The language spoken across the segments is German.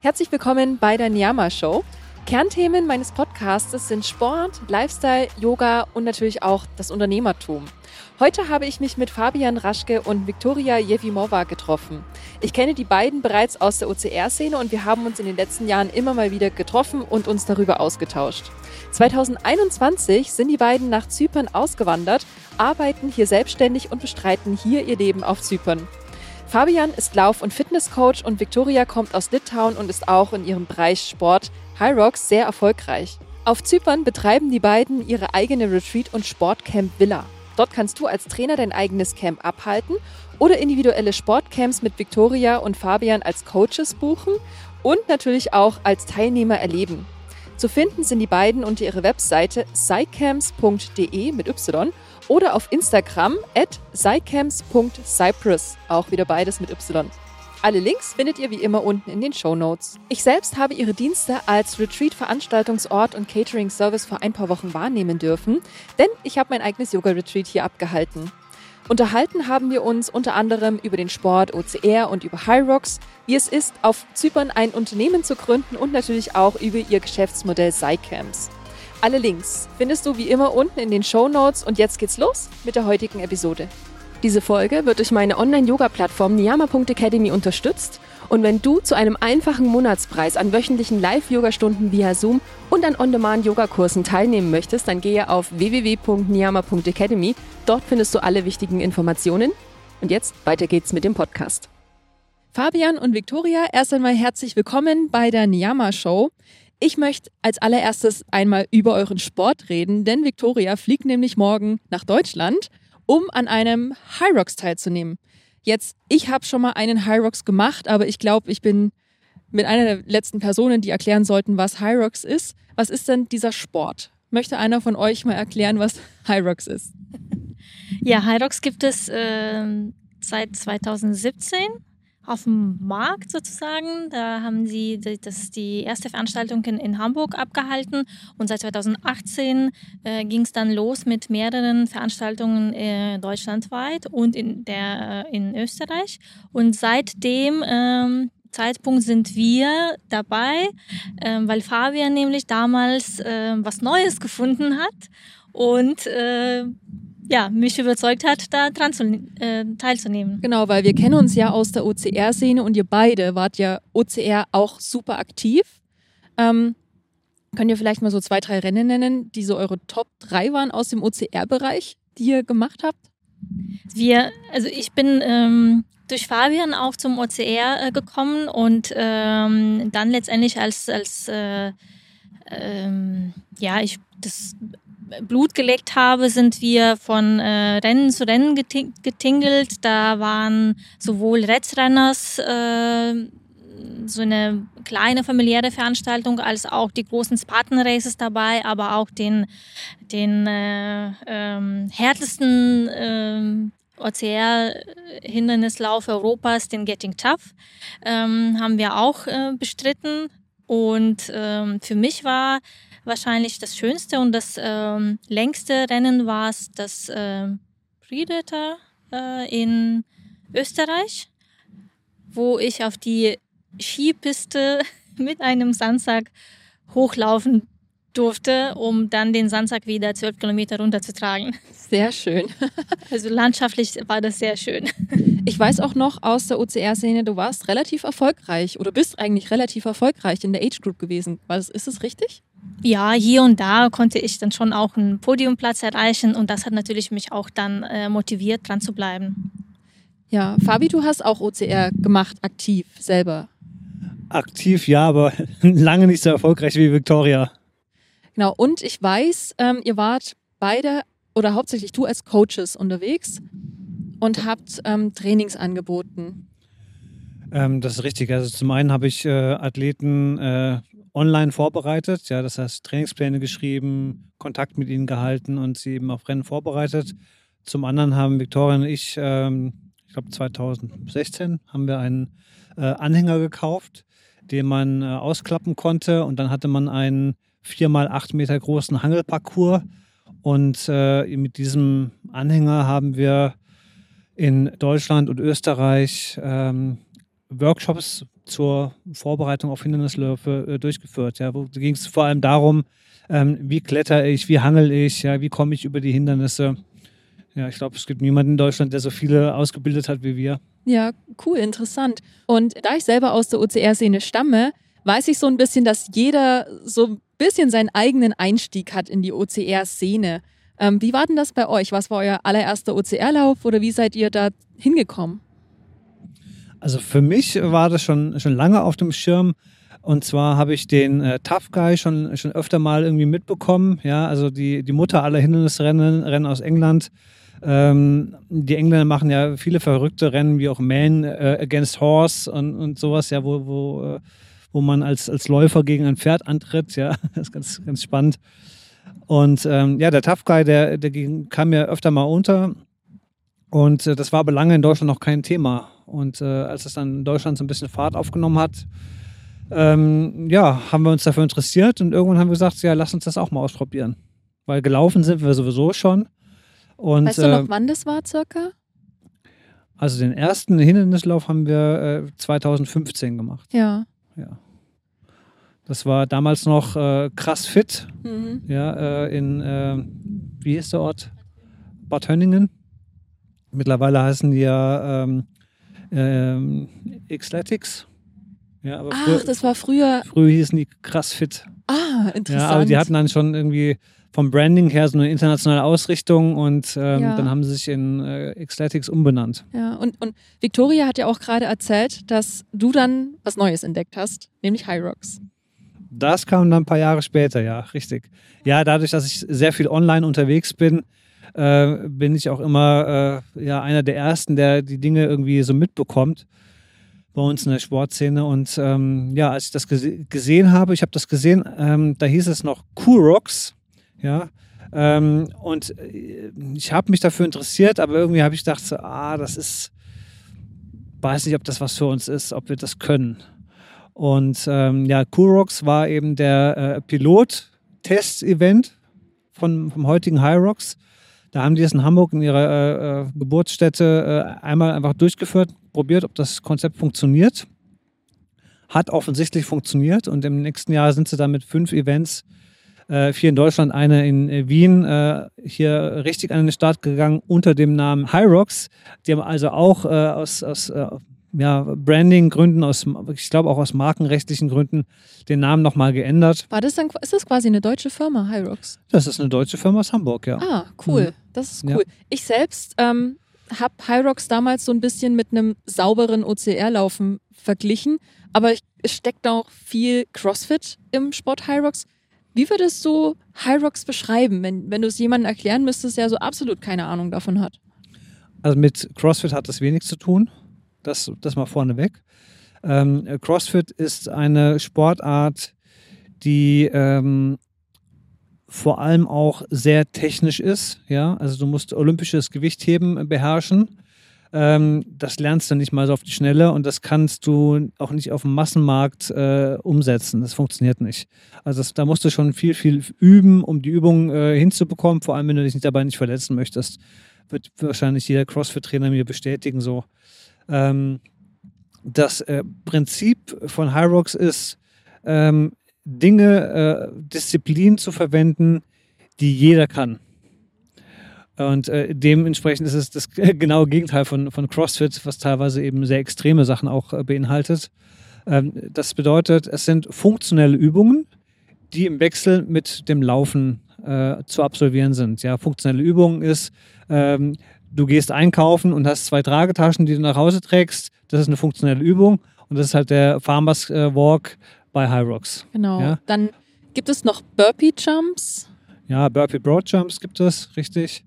Herzlich willkommen bei der Niyama Show. Kernthemen meines Podcasts sind Sport, Lifestyle, Yoga und natürlich auch das Unternehmertum. Heute habe ich mich mit Fabian Raschke und Viktoria Jevimova getroffen. Ich kenne die beiden bereits aus der OCR-Szene und wir haben uns in den letzten Jahren immer mal wieder getroffen und uns darüber ausgetauscht. 2021 sind die beiden nach Zypern ausgewandert, arbeiten hier selbstständig und bestreiten hier ihr Leben auf Zypern. Fabian ist Lauf- und Fitnesscoach und Victoria kommt aus Litauen und ist auch in ihrem Bereich Sport High Rocks sehr erfolgreich. Auf Zypern betreiben die beiden ihre eigene Retreat- und Sportcamp Villa. Dort kannst du als Trainer dein eigenes Camp abhalten oder individuelle Sportcamps mit Victoria und Fabian als Coaches buchen und natürlich auch als Teilnehmer erleben. Zu finden sind die beiden unter ihrer Webseite psycamps.de mit Y oder auf Instagram at psycamps.cyprus, auch wieder beides mit Y. Alle Links findet ihr wie immer unten in den Show Notes. Ich selbst habe ihre Dienste als Retreat-Veranstaltungsort und Catering-Service vor ein paar Wochen wahrnehmen dürfen, denn ich habe mein eigenes Yoga-Retreat hier abgehalten. Unterhalten haben wir uns unter anderem über den Sport OCR und über High Rocks, wie es ist, auf Zypern ein Unternehmen zu gründen und natürlich auch über ihr Geschäftsmodell Cycamps. Alle Links findest du wie immer unten in den Show Notes und jetzt geht's los mit der heutigen Episode. Diese Folge wird durch meine Online-Yoga-Plattform Niyama.academy unterstützt und wenn du zu einem einfachen Monatspreis an wöchentlichen Live-Yoga-Stunden via Zoom und an On-Demand-Yoga-Kursen teilnehmen möchtest, dann gehe auf www.niyama.academy. Dort findest du alle wichtigen Informationen. Und jetzt weiter geht's mit dem Podcast. Fabian und Victoria, erst einmal herzlich willkommen bei der Niyama Show. Ich möchte als allererstes einmal über euren Sport reden, denn Victoria fliegt nämlich morgen nach Deutschland, um an einem High Rocks teilzunehmen. Jetzt, ich habe schon mal einen High Rocks gemacht, aber ich glaube, ich bin mit einer der letzten Personen, die erklären sollten, was High Rocks ist. Was ist denn dieser Sport? Möchte einer von euch mal erklären, was High Rocks ist? Ja, High Rocks gibt es äh, seit 2017 auf dem Markt sozusagen. Da haben sie das die erste Veranstaltung in, in Hamburg abgehalten und seit 2018 äh, ging es dann los mit mehreren Veranstaltungen äh, deutschlandweit und in, der, äh, in Österreich. Und seitdem ähm, Zeitpunkt sind wir dabei, äh, weil Fabian nämlich damals äh, was Neues gefunden hat und äh, ja, mich überzeugt hat, da dran zu, äh, teilzunehmen. Genau, weil wir kennen uns ja aus der OCR-Szene und ihr beide wart ja OCR auch super aktiv. Ähm, könnt ihr vielleicht mal so zwei, drei Rennen nennen, die so eure Top 3 waren aus dem OCR-Bereich, die ihr gemacht habt? Wir, also ich bin ähm, durch Fabian auch zum OCR äh, gekommen und ähm, dann letztendlich als, als äh, ähm, ja, ich das Blut geleckt habe, sind wir von äh, Rennen zu Rennen getingelt. Da waren sowohl Redsrenners, äh, so eine kleine familiäre Veranstaltung, als auch die großen Spartan Races dabei, aber auch den, den äh, ähm, härtesten ähm, OCR-Hindernislauf Europas, den Getting Tough, ähm, haben wir auch äh, bestritten. Und ähm, für mich war wahrscheinlich das schönste und das ähm, längste Rennen war es das äh, Predator äh, in Österreich, wo ich auf die Skipiste mit einem Sandsack hochlaufen durfte, um dann den Sandsack wieder zwölf Kilometer runterzutragen. Sehr schön. Also landschaftlich war das sehr schön. Ich weiß auch noch aus der OCR-Szene, du warst relativ erfolgreich oder bist eigentlich relativ erfolgreich in der Age Group gewesen. Was, ist es richtig? Ja, hier und da konnte ich dann schon auch einen Podiumplatz erreichen und das hat natürlich mich auch dann äh, motiviert, dran zu bleiben. Ja, Fabi, du hast auch OCR gemacht, aktiv selber. Aktiv, ja, aber lange nicht so erfolgreich wie Victoria. Genau, und ich weiß, ähm, ihr wart beide oder hauptsächlich du als Coaches unterwegs und habt ähm, Trainings angeboten. Ähm, das ist richtig. Also zum einen habe ich äh, Athleten äh, online vorbereitet, ja, das heißt Trainingspläne geschrieben, Kontakt mit ihnen gehalten und sie eben auf Rennen vorbereitet. Zum anderen haben Viktoria und ich, ähm, ich glaube 2016, haben wir einen äh, Anhänger gekauft, den man äh, ausklappen konnte und dann hatte man einen vier mal acht Meter großen Hangelparcours und äh, mit diesem Anhänger haben wir in Deutschland und Österreich ähm, Workshops zur Vorbereitung auf Hindernisläufe äh, durchgeführt. Ja, wo ging es vor allem darum, ähm, wie kletter ich, wie hangel ich, ja, wie komme ich über die Hindernisse. Ja, ich glaube, es gibt niemanden in Deutschland, der so viele ausgebildet hat wie wir. Ja, cool, interessant. Und da ich selber aus der OCR-Szene stamme, weiß ich so ein bisschen, dass jeder so bisschen seinen eigenen Einstieg hat in die OCR-Szene. Ähm, wie war denn das bei euch? Was war euer allererster OCR-Lauf oder wie seid ihr da hingekommen? Also für mich war das schon, schon lange auf dem Schirm. Und zwar habe ich den äh, Tough Guy schon, schon öfter mal irgendwie mitbekommen. Ja, also die, die Mutter aller Hindernisrennen Rennen aus England. Ähm, die Engländer machen ja viele verrückte Rennen, wie auch Man äh, Against Horse und, und sowas, ja, wo, wo, äh, wo man als, als Läufer gegen ein Pferd antritt. Ja, das ist ganz, ganz spannend. Und ähm, ja, der Tough Guy, der, der kam mir öfter mal unter. Und äh, das war aber lange in Deutschland noch kein Thema. Und äh, als es dann in Deutschland so ein bisschen Fahrt aufgenommen hat, ähm, ja, haben wir uns dafür interessiert und irgendwann haben wir gesagt, ja, lass uns das auch mal ausprobieren. Weil gelaufen sind wir sowieso schon. Und, weißt du noch, äh, wann das war circa? Also den ersten Hindernislauf haben wir äh, 2015 gemacht. Ja. Ja. Das war damals noch äh, krass fit. Mhm. Ja, äh, in, äh, wie hieß der Ort? Bad Hönningen. Mittlerweile heißen die ja ähm, ähm, Xletics. Ja, aber Ach, früher, das war früher. Früher hießen die krass fit. Ah, interessant. Ja, aber die hatten dann schon irgendwie vom Branding her so eine internationale Ausrichtung und ähm, ja. dann haben sie sich in äh, Xletics umbenannt. Ja, und, und Victoria hat ja auch gerade erzählt, dass du dann was Neues entdeckt hast, nämlich High Rocks. Das kam dann ein paar Jahre später, ja, richtig. Ja, dadurch, dass ich sehr viel online unterwegs bin, äh, bin ich auch immer äh, ja, einer der Ersten, der die Dinge irgendwie so mitbekommt bei uns in der Sportszene. Und ähm, ja, als ich das gese gesehen habe, ich habe das gesehen, ähm, da hieß es noch Kurox, ja. Ähm, und äh, ich habe mich dafür interessiert, aber irgendwie habe ich gedacht, so, ah, das ist, weiß nicht, ob das was für uns ist, ob wir das können. Und ähm, ja, Kurox war eben der äh, Pilot-Test-Event vom heutigen Rocks. Da haben die es in Hamburg in ihrer äh, äh, Geburtsstätte äh, einmal einfach durchgeführt, probiert, ob das Konzept funktioniert. Hat offensichtlich funktioniert und im nächsten Jahr sind sie dann mit fünf Events, äh, vier in Deutschland, eine in äh, Wien, äh, hier richtig an den Start gegangen unter dem Namen Rocks. Die haben also auch aus, aus ja, Branding-Gründen, aus, ich glaube auch aus markenrechtlichen Gründen, den Namen nochmal geändert. War das dann, ist das quasi eine deutsche Firma, Hyrox? Das ist eine deutsche Firma aus Hamburg, ja. Ah, cool. Mhm. Das ist cool. Ja. Ich selbst ähm, habe Hyrox damals so ein bisschen mit einem sauberen OCR-Laufen verglichen, aber es steckt auch viel CrossFit im Sport Hyrox. Wie würdest du Hyrox beschreiben, wenn, wenn du es jemandem erklären müsstest, der so absolut keine Ahnung davon hat? Also mit CrossFit hat das wenig zu tun. Das, das mal vorneweg. Ähm, CrossFit ist eine Sportart, die ähm, vor allem auch sehr technisch ist. Ja, also du musst olympisches Gewichtheben beherrschen. Ähm, das lernst du nicht mal so auf die Schnelle und das kannst du auch nicht auf dem Massenmarkt äh, umsetzen. Das funktioniert nicht. Also das, da musst du schon viel, viel üben, um die Übung äh, hinzubekommen. Vor allem, wenn du dich dabei nicht verletzen möchtest, wird wahrscheinlich jeder CrossFit-Trainer mir bestätigen so. Ähm, das äh, Prinzip von Hyrox ist, ähm, Dinge, äh, Disziplinen zu verwenden, die jeder kann. Und äh, dementsprechend ist es das genaue Gegenteil von, von CrossFit, was teilweise eben sehr extreme Sachen auch äh, beinhaltet. Ähm, das bedeutet, es sind funktionelle Übungen, die im Wechsel mit dem Laufen äh, zu absolvieren sind. Ja, funktionelle Übungen ist, ähm, du gehst einkaufen und hast zwei Tragetaschen, die du nach Hause trägst. Das ist eine funktionelle Übung und das ist halt der Farmers äh, Walk bei High Rocks. Genau. Ja? Dann gibt es noch Burpee Jumps. Ja, Burpee Broad Jumps gibt es, richtig.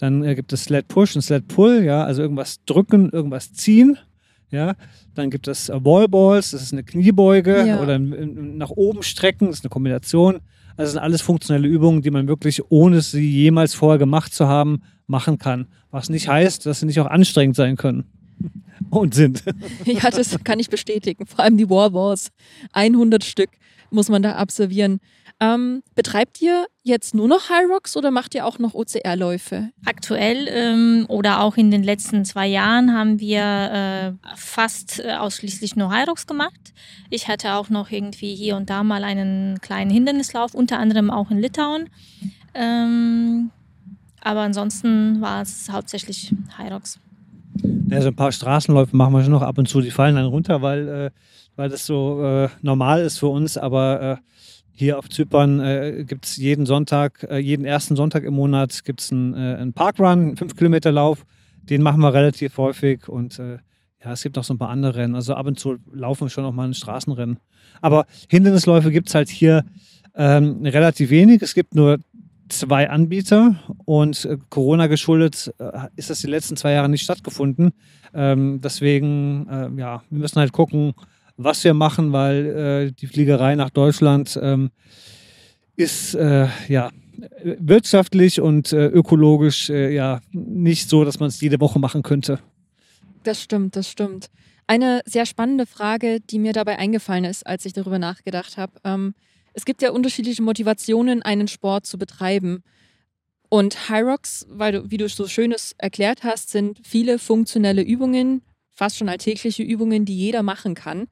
Dann äh, gibt es Sled Push und Sled Pull, ja, also irgendwas drücken, irgendwas ziehen. Ja, dann gibt es äh, Wallballs, das ist eine Kniebeuge ja. oder nach oben strecken, das ist eine Kombination. Also das sind alles funktionelle Übungen, die man wirklich, ohne sie jemals vorher gemacht zu haben, machen kann. Was nicht heißt, dass sie nicht auch anstrengend sein können. Und sind. Ja, das kann ich bestätigen. Vor allem die Warballs. 100 Stück. muss man da absolvieren. Ähm, betreibt ihr jetzt nur noch High Rocks oder macht ihr auch noch OCR-Läufe? Aktuell ähm, oder auch in den letzten zwei Jahren haben wir äh, fast äh, ausschließlich nur High Rocks gemacht. Ich hatte auch noch irgendwie hier und da mal einen kleinen Hindernislauf, unter anderem auch in Litauen. Ähm, aber ansonsten war es hauptsächlich High Rocks. Ja, so ein paar Straßenläufe machen wir schon noch ab und zu. Die fallen dann runter, weil, äh, weil das so äh, normal ist für uns. Aber äh, hier auf Zypern äh, gibt es jeden Sonntag, äh, jeden ersten Sonntag im Monat gibt es einen, äh, einen Parkrun, einen 5-Kilometer-Lauf. Den machen wir relativ häufig und äh, ja, es gibt noch so ein paar andere Rennen. Also ab und zu laufen wir schon noch mal ein Straßenrennen. Aber Hindernisläufe gibt es halt hier ähm, relativ wenig. Es gibt nur zwei Anbieter und äh, Corona geschuldet äh, ist das die letzten zwei Jahre nicht stattgefunden. Ähm, deswegen, ja, wir müssen halt gucken, was wir machen, weil äh, die Fliegerei nach Deutschland ähm, ist äh, ja wirtschaftlich und äh, ökologisch äh, ja nicht so, dass man es jede Woche machen könnte. Das stimmt, das stimmt. Eine sehr spannende Frage, die mir dabei eingefallen ist, als ich darüber nachgedacht habe. Ähm, es gibt ja unterschiedliche Motivationen, einen Sport zu betreiben. Und Hyrox, weil du, wie du so schönes erklärt hast, sind viele funktionelle Übungen, fast schon alltägliche Übungen, die jeder machen kann.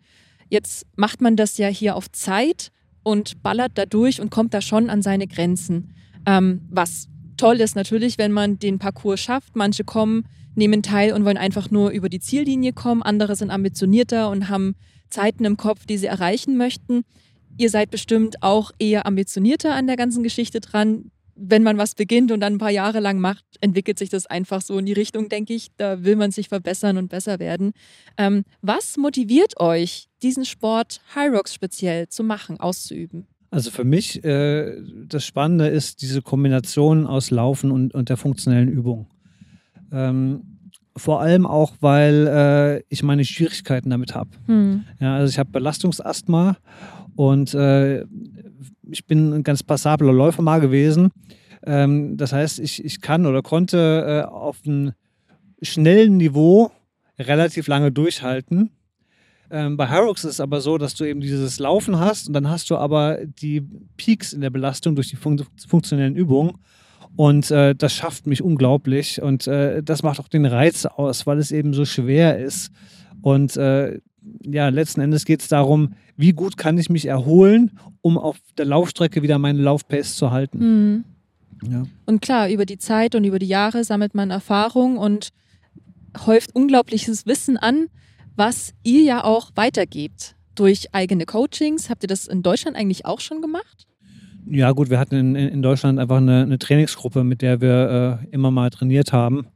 Jetzt macht man das ja hier auf Zeit und ballert da durch und kommt da schon an seine Grenzen. Ähm, was toll ist natürlich, wenn man den Parcours schafft. Manche kommen, nehmen teil und wollen einfach nur über die Ziellinie kommen. Andere sind ambitionierter und haben Zeiten im Kopf, die sie erreichen möchten. Ihr seid bestimmt auch eher ambitionierter an der ganzen Geschichte dran wenn man was beginnt und dann ein paar Jahre lang macht, entwickelt sich das einfach so in die Richtung, denke ich. Da will man sich verbessern und besser werden. Ähm, was motiviert euch, diesen Sport High Rocks speziell zu machen, auszuüben? Also für mich, äh, das Spannende ist diese Kombination aus Laufen und, und der funktionellen Übung. Ähm, vor allem auch, weil äh, ich meine Schwierigkeiten damit habe. Hm. Ja, also ich habe Belastungsasthma und äh, ich bin ein ganz passabler Läufer mal gewesen. Ähm, das heißt, ich, ich kann oder konnte äh, auf einem schnellen Niveau relativ lange durchhalten. Ähm, bei Harrox ist es aber so, dass du eben dieses Laufen hast und dann hast du aber die Peaks in der Belastung durch die fun funktionellen Übungen. Und äh, das schafft mich unglaublich. Und äh, das macht auch den Reiz aus, weil es eben so schwer ist. Und äh, ja, letzten Endes geht es darum, wie gut kann ich mich erholen, um auf der Laufstrecke wieder meine Laufpace zu halten. Mhm. Ja. Und klar, über die Zeit und über die Jahre sammelt man Erfahrung und häuft unglaubliches Wissen an, was ihr ja auch weitergebt durch eigene Coachings. Habt ihr das in Deutschland eigentlich auch schon gemacht? Ja, gut, wir hatten in, in Deutschland einfach eine, eine, Trainingsgruppe, mit der wir äh, immer mal trainiert haben.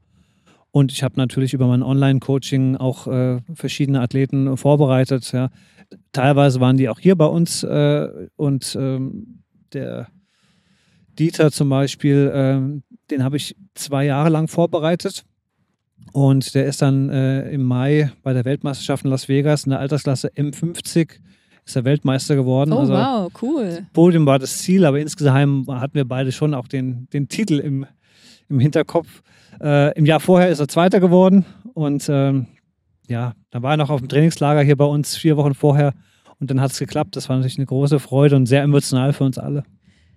Und ich habe natürlich über mein Online-Coaching auch äh, verschiedene Athleten vorbereitet. Ja. Teilweise waren die auch hier bei uns äh, und ähm, der Dieter zum Beispiel, ähm, den habe ich zwei Jahre lang vorbereitet. Und der ist dann äh, im Mai bei der Weltmeisterschaft in Las Vegas in der Altersklasse M50 ist er Weltmeister geworden. Oh, also, wow, cool. Podium war das Ziel, aber insgeheim hatten wir beide schon auch den, den Titel im, im Hinterkopf. Äh, Im Jahr vorher ist er Zweiter geworden und ähm, ja, da war er noch auf dem Trainingslager hier bei uns vier Wochen vorher und dann hat es geklappt. Das war natürlich eine große Freude und sehr emotional für uns alle.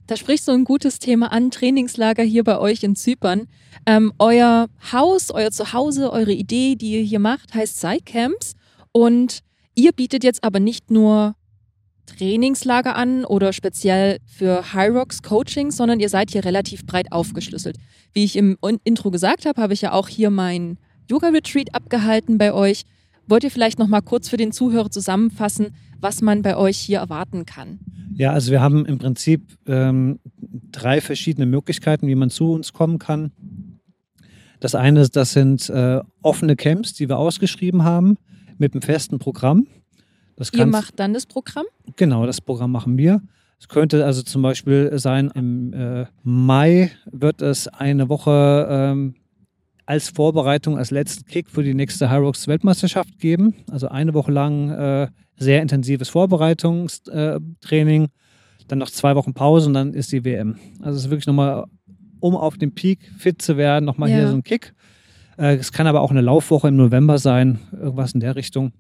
Da sprichst du ein gutes Thema an, Trainingslager hier bei euch in Zypern. Ähm, euer Haus, euer Zuhause, eure Idee, die ihr hier macht, heißt Cycamps und ihr bietet jetzt aber nicht nur Trainingslager an oder speziell für High Rocks Coaching, sondern ihr seid hier relativ breit aufgeschlüsselt. Wie ich im Intro gesagt habe, habe ich ja auch hier mein Yoga Retreat abgehalten bei euch. Wollt ihr vielleicht noch mal kurz für den Zuhörer zusammenfassen, was man bei euch hier erwarten kann? Ja, also wir haben im Prinzip ähm, drei verschiedene Möglichkeiten, wie man zu uns kommen kann. Das eine, das sind äh, offene Camps, die wir ausgeschrieben haben mit einem festen Programm. Das Ihr macht dann das Programm? Genau, das Programm machen wir. Es könnte also zum Beispiel sein, im äh, Mai wird es eine Woche ähm, als Vorbereitung, als letzten Kick für die nächste Hyrox Weltmeisterschaft geben. Also eine Woche lang äh, sehr intensives Vorbereitungstraining, dann noch zwei Wochen Pause und dann ist die WM. Also es ist wirklich nochmal, um auf dem Peak fit zu werden, nochmal ja. hier so ein Kick. Äh, es kann aber auch eine Laufwoche im November sein, irgendwas in der Richtung.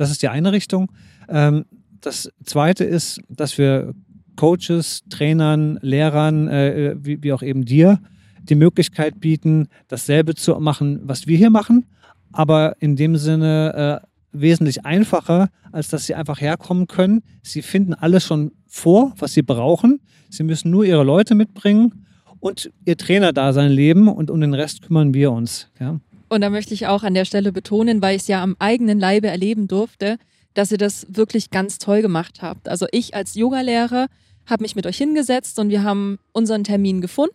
Das ist die eine Richtung. Ähm, das Zweite ist, dass wir Coaches, Trainern, Lehrern, äh, wie, wie auch eben dir, die Möglichkeit bieten, dasselbe zu machen, was wir hier machen, aber in dem Sinne äh, wesentlich einfacher, als dass sie einfach herkommen können. Sie finden alles schon vor, was sie brauchen. Sie müssen nur ihre Leute mitbringen und ihr Trainer da sein Leben und um den Rest kümmern wir uns. Ja. Und da möchte ich auch an der Stelle betonen, weil ich es ja am eigenen Leibe erleben durfte, dass ihr das wirklich ganz toll gemacht habt. Also ich als Yogalehrer habe mich mit euch hingesetzt und wir haben unseren Termin gefunden.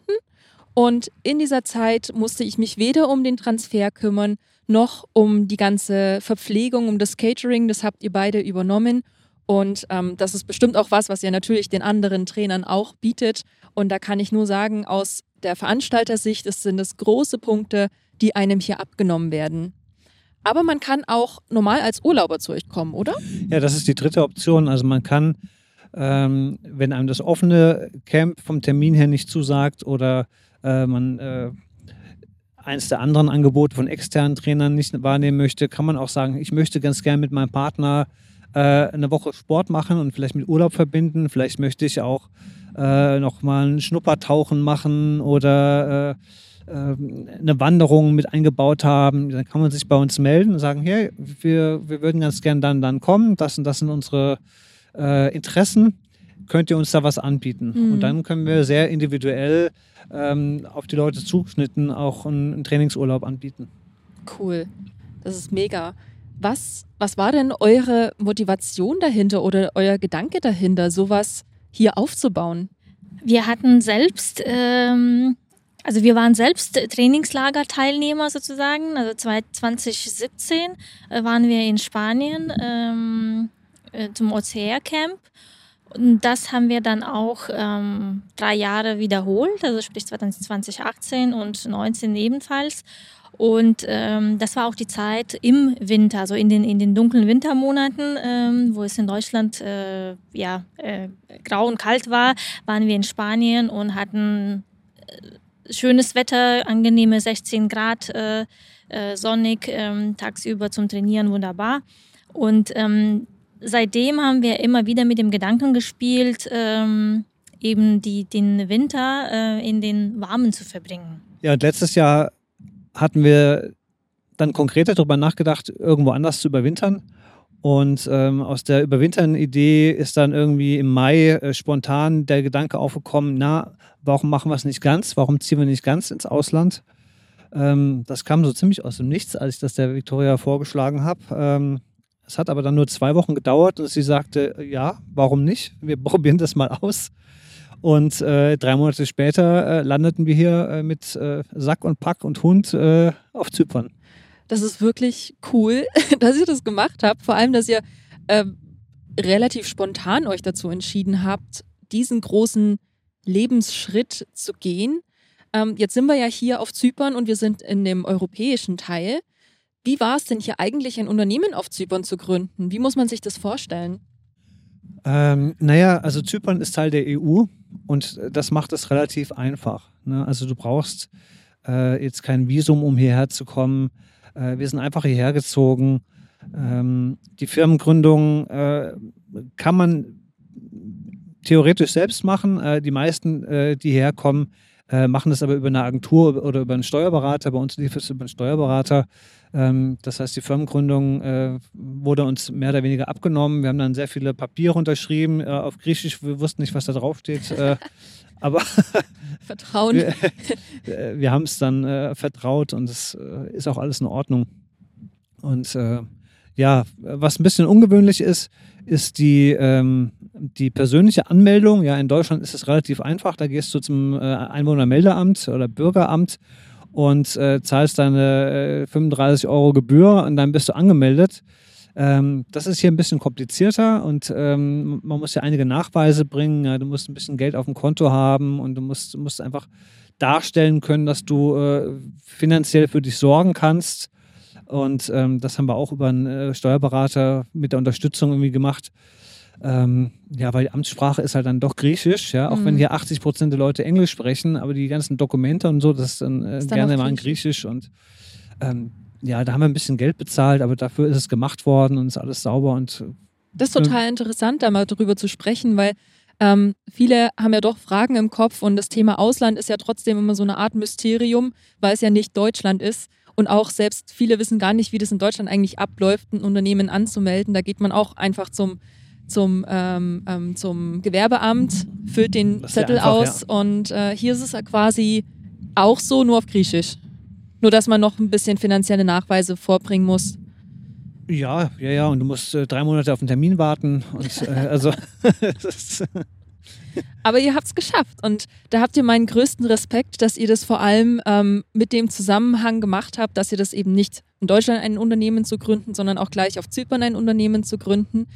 Und in dieser Zeit musste ich mich weder um den Transfer kümmern, noch um die ganze Verpflegung, um das Catering. Das habt ihr beide übernommen. Und ähm, das ist bestimmt auch was, was ihr natürlich den anderen Trainern auch bietet. Und da kann ich nur sagen, aus der Veranstaltersicht das sind es große Punkte, die einem hier abgenommen werden. Aber man kann auch normal als Urlauber zu euch kommen, oder? Ja, das ist die dritte Option. Also man kann, ähm, wenn einem das offene Camp vom Termin her nicht zusagt oder äh, man äh, eins der anderen Angebote von externen Trainern nicht wahrnehmen möchte, kann man auch sagen, ich möchte ganz gern mit meinem Partner äh, eine Woche Sport machen und vielleicht mit Urlaub verbinden. Vielleicht möchte ich auch äh, nochmal ein Schnuppertauchen machen oder äh, eine Wanderung mit eingebaut haben, dann kann man sich bei uns melden und sagen, hey, wir, wir würden ganz gern dann, dann kommen, das und das sind unsere äh, Interessen, könnt ihr uns da was anbieten? Mhm. Und dann können wir sehr individuell ähm, auf die Leute zugeschnitten auch einen, einen, Trainingsurlaub anbieten. Cool, das ist mega. Was, was war denn eure Motivation dahinter oder euer Gedanke dahinter, sowas hier aufzubauen? Wir hatten selbst ähm, also wir waren selbst Trainingslager-Teilnehmer sozusagen. Also 2017 äh, waren wir in Spanien ähm, äh, zum OCR-Camp. Und das haben wir dann auch ähm, drei Jahre wiederholt, also sprich 2018 und 2019 ebenfalls. Und ähm, das war auch die Zeit im Winter, also in den, in den dunklen Wintermonaten, ähm, wo es in Deutschland äh, ja, äh, grau und kalt war, waren wir in Spanien und hatten äh, schönes Wetter, angenehme 16 Grad, äh, äh, sonnig, ähm, tagsüber zum Trainieren wunderbar. Und ähm, seitdem haben wir immer wieder mit dem Gedanken gespielt, ähm, eben die, den Winter äh, in den Warmen zu verbringen. Ja, und letztes Jahr hatten wir dann konkreter darüber nachgedacht, irgendwo anders zu überwintern. Und ähm, aus der Überwintern-Idee ist dann irgendwie im Mai äh, spontan der Gedanke aufgekommen, na, warum machen wir es nicht ganz? Warum ziehen wir nicht ganz ins Ausland? Ähm, das kam so ziemlich aus dem Nichts, als ich das der Victoria vorgeschlagen habe. Ähm, es hat aber dann nur zwei Wochen gedauert und sie sagte, ja, warum nicht? Wir probieren das mal aus. Und äh, drei Monate später äh, landeten wir hier äh, mit äh, Sack und Pack und Hund äh, auf Zypern. Das ist wirklich cool, dass ihr das gemacht habt. Vor allem, dass ihr äh, relativ spontan euch dazu entschieden habt, diesen großen Lebensschritt zu gehen. Ähm, jetzt sind wir ja hier auf Zypern und wir sind in dem europäischen Teil. Wie war es denn hier eigentlich, ein Unternehmen auf Zypern zu gründen? Wie muss man sich das vorstellen? Ähm, naja, also Zypern ist Teil der EU und das macht es relativ einfach. Ne? Also du brauchst äh, jetzt kein Visum, um hierher zu kommen. Äh, wir sind einfach hierher gezogen. Ähm, die Firmengründung äh, kann man theoretisch selbst machen. Äh, die meisten, äh, die herkommen, äh, machen das aber über eine Agentur oder über einen Steuerberater. Bei uns lief es über einen Steuerberater. Ähm, das heißt, die Firmengründung äh, wurde uns mehr oder weniger abgenommen. Wir haben dann sehr viele Papiere unterschrieben auf Griechisch. Wir wussten nicht, was da draufsteht. Äh, aber Vertrauen. wir, wir haben es dann vertraut und es ist auch alles in Ordnung. Und ja, was ein bisschen ungewöhnlich ist, ist die, ähm, die persönliche Anmeldung. Ja, in Deutschland ist es relativ einfach. Da gehst du zum äh, Einwohnermeldeamt oder Bürgeramt und äh, zahlst deine äh, 35 Euro Gebühr und dann bist du angemeldet. Ähm, das ist hier ein bisschen komplizierter und ähm, man muss ja einige Nachweise bringen. Ja, du musst ein bisschen Geld auf dem Konto haben und du musst, musst einfach darstellen können, dass du äh, finanziell für dich sorgen kannst. Und ähm, das haben wir auch über einen äh, Steuerberater mit der Unterstützung irgendwie gemacht. Ähm, ja, weil die Amtssprache ist halt dann doch Griechisch, ja, auch mhm. wenn hier 80 Prozent der Leute Englisch sprechen, aber die ganzen Dokumente und so, das ist dann, äh, ist dann gerne mal in Griechisch und ähm, ja, da haben wir ein bisschen Geld bezahlt, aber dafür ist es gemacht worden und ist alles sauber und Das ist total interessant, da mal drüber zu sprechen, weil ähm, viele haben ja doch Fragen im Kopf und das Thema Ausland ist ja trotzdem immer so eine Art Mysterium, weil es ja nicht Deutschland ist. Und auch selbst viele wissen gar nicht, wie das in Deutschland eigentlich abläuft, ein Unternehmen anzumelden. Da geht man auch einfach zum, zum, ähm, ähm, zum Gewerbeamt, füllt den Zettel einfach, aus ja. und äh, hier ist es quasi auch so, nur auf Griechisch. Nur, dass man noch ein bisschen finanzielle Nachweise vorbringen muss. Ja, ja, ja. Und du musst äh, drei Monate auf den Termin warten. Und, äh, also, Aber ihr habt es geschafft. Und da habt ihr meinen größten Respekt, dass ihr das vor allem ähm, mit dem Zusammenhang gemacht habt, dass ihr das eben nicht in Deutschland ein Unternehmen zu gründen, sondern auch gleich auf Zypern ein Unternehmen zu gründen.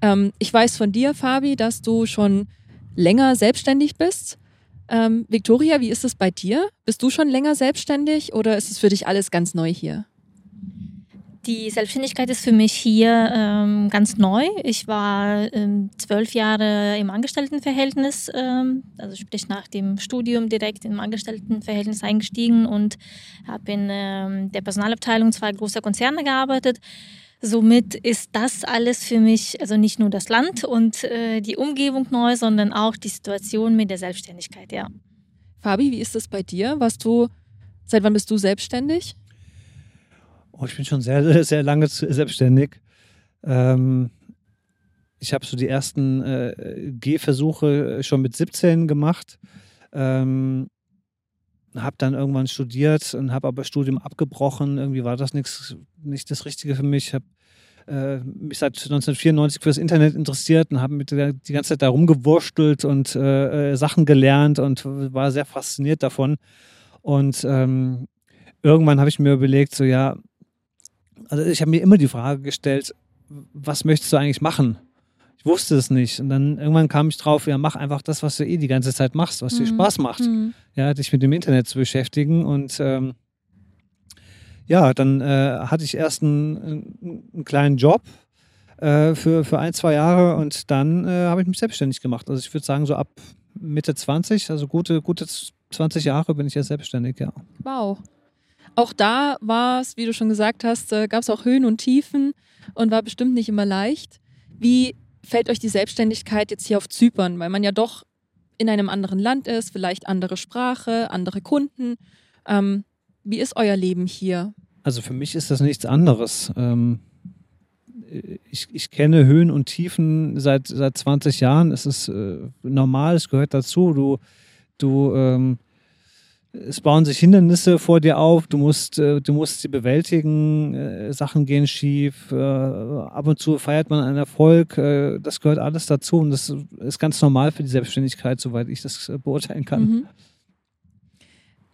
Ähm, ich weiß von dir, Fabi, dass du schon länger selbstständig bist. Ähm, Victoria, wie ist es bei dir? Bist du schon länger selbstständig oder ist es für dich alles ganz neu hier? Die Selbstständigkeit ist für mich hier ähm, ganz neu. Ich war ähm, zwölf Jahre im Angestelltenverhältnis, ähm, also sprich nach dem Studium direkt im Angestelltenverhältnis eingestiegen und habe in ähm, der Personalabteilung zwei großer Konzerne gearbeitet. Somit ist das alles für mich, also nicht nur das Land und äh, die Umgebung neu, sondern auch die Situation mit der Selbstständigkeit, ja. Fabi, wie ist das bei dir? Warst du, seit wann bist du selbstständig? Oh, ich bin schon sehr, sehr lange selbstständig. Ähm, ich habe so die ersten äh, Gehversuche schon mit 17 gemacht. Ähm, habe dann irgendwann studiert und habe aber Studium abgebrochen. Irgendwie war das nix, nicht das Richtige für mich. Ich habe äh, mich seit 1994 für das Internet interessiert und habe die ganze Zeit da rumgewurstelt und äh, äh, Sachen gelernt und war sehr fasziniert davon. Und ähm, irgendwann habe ich mir überlegt, so ja, also ich habe mir immer die Frage gestellt, was möchtest du eigentlich machen? Ich wusste es nicht. Und dann irgendwann kam ich drauf, ja, mach einfach das, was du eh die ganze Zeit machst, was mhm. dir Spaß macht. Mhm. Ja, dich mit dem Internet zu beschäftigen. Und ähm, ja, dann äh, hatte ich erst einen, einen kleinen Job äh, für, für ein, zwei Jahre und dann äh, habe ich mich selbstständig gemacht. Also ich würde sagen, so ab Mitte 20, also gute, gute 20 Jahre bin ich ja selbstständig, ja. Wow auch da war es, wie du schon gesagt hast, äh, gab es auch Höhen und Tiefen und war bestimmt nicht immer leicht. Wie fällt euch die Selbstständigkeit jetzt hier auf Zypern, weil man ja doch in einem anderen Land ist, vielleicht andere Sprache, andere Kunden. Ähm, wie ist euer Leben hier? Also für mich ist das nichts anderes. Ähm, ich, ich, kenne Höhen und Tiefen seit, seit 20 Jahren. Es ist äh, normal, es gehört dazu. Du, du ähm, es bauen sich Hindernisse vor dir auf, du musst, äh, du musst sie bewältigen, äh, Sachen gehen schief, äh, ab und zu feiert man einen Erfolg, das gehört alles dazu und das ist ganz normal für die Selbstständigkeit, soweit ich das beurteilen kann. Mhm.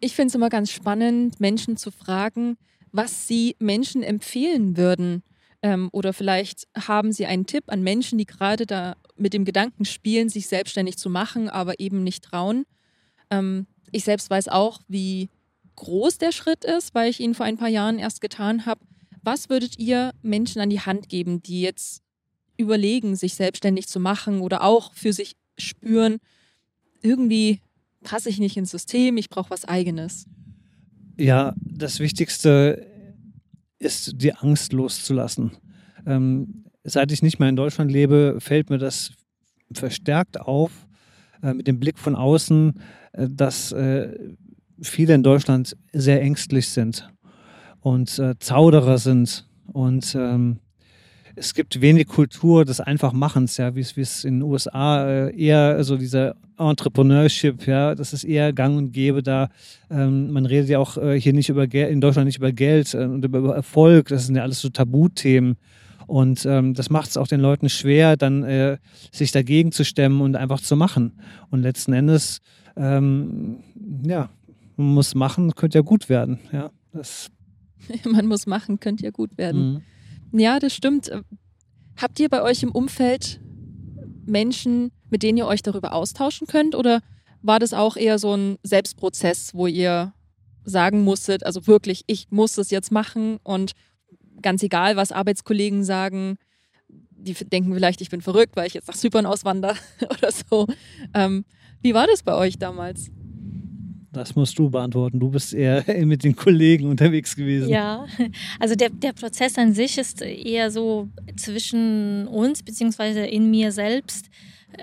Ich finde es immer ganz spannend, Menschen zu fragen, was sie Menschen empfehlen würden. Ähm, oder vielleicht haben sie einen Tipp an Menschen, die gerade da mit dem Gedanken spielen, sich selbstständig zu machen, aber eben nicht trauen. Ähm, ich selbst weiß auch, wie groß der Schritt ist, weil ich ihn vor ein paar Jahren erst getan habe. Was würdet ihr Menschen an die Hand geben, die jetzt überlegen, sich selbstständig zu machen oder auch für sich spüren, irgendwie passe ich nicht ins System, ich brauche was eigenes? Ja, das Wichtigste ist, die Angst loszulassen. Ähm, seit ich nicht mehr in Deutschland lebe, fällt mir das verstärkt auf, äh, mit dem Blick von außen, äh, dass äh, viele in Deutschland sehr ängstlich sind und äh, Zauderer sind und ähm, es gibt wenig Kultur des Einfachmachens, ja, wie es in den USA eher so dieser Entrepreneurship, ja, das ist eher gang und gäbe da. Ähm, man redet ja auch äh, hier nicht über Geld, in Deutschland nicht über Geld äh, und über Erfolg, das sind ja alles so Tabuthemen. Und ähm, das macht es auch den Leuten schwer, dann äh, sich dagegen zu stemmen und einfach zu machen. Und letzten Endes ähm, ja, man muss machen, könnte ja gut werden. Ja, das man muss machen, könnte ja gut werden. Mhm. Ja, das stimmt. Habt ihr bei euch im Umfeld Menschen, mit denen ihr euch darüber austauschen könnt? Oder war das auch eher so ein Selbstprozess, wo ihr sagen musstet, also wirklich, ich muss es jetzt machen und ganz egal, was Arbeitskollegen sagen, die denken vielleicht, ich bin verrückt, weil ich jetzt nach Zypern auswandere oder so. Ähm, wie war das bei euch damals? Das musst du beantworten. Du bist eher mit den Kollegen unterwegs gewesen. Ja, also der, der Prozess an sich ist eher so zwischen uns beziehungsweise in mir selbst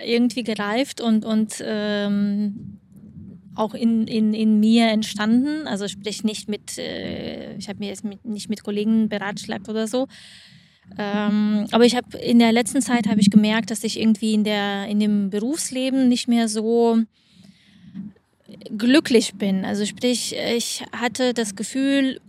irgendwie gereift und, und ähm, auch in, in, in mir entstanden. Also sprich nicht mit, äh, ich habe mir jetzt mit, nicht mit Kollegen beratschlagt oder so. Ähm, aber ich habe in der letzten Zeit habe ich gemerkt, dass ich irgendwie in der in dem Berufsleben nicht mehr so glücklich bin. Also sprich, ich hatte das Gefühl,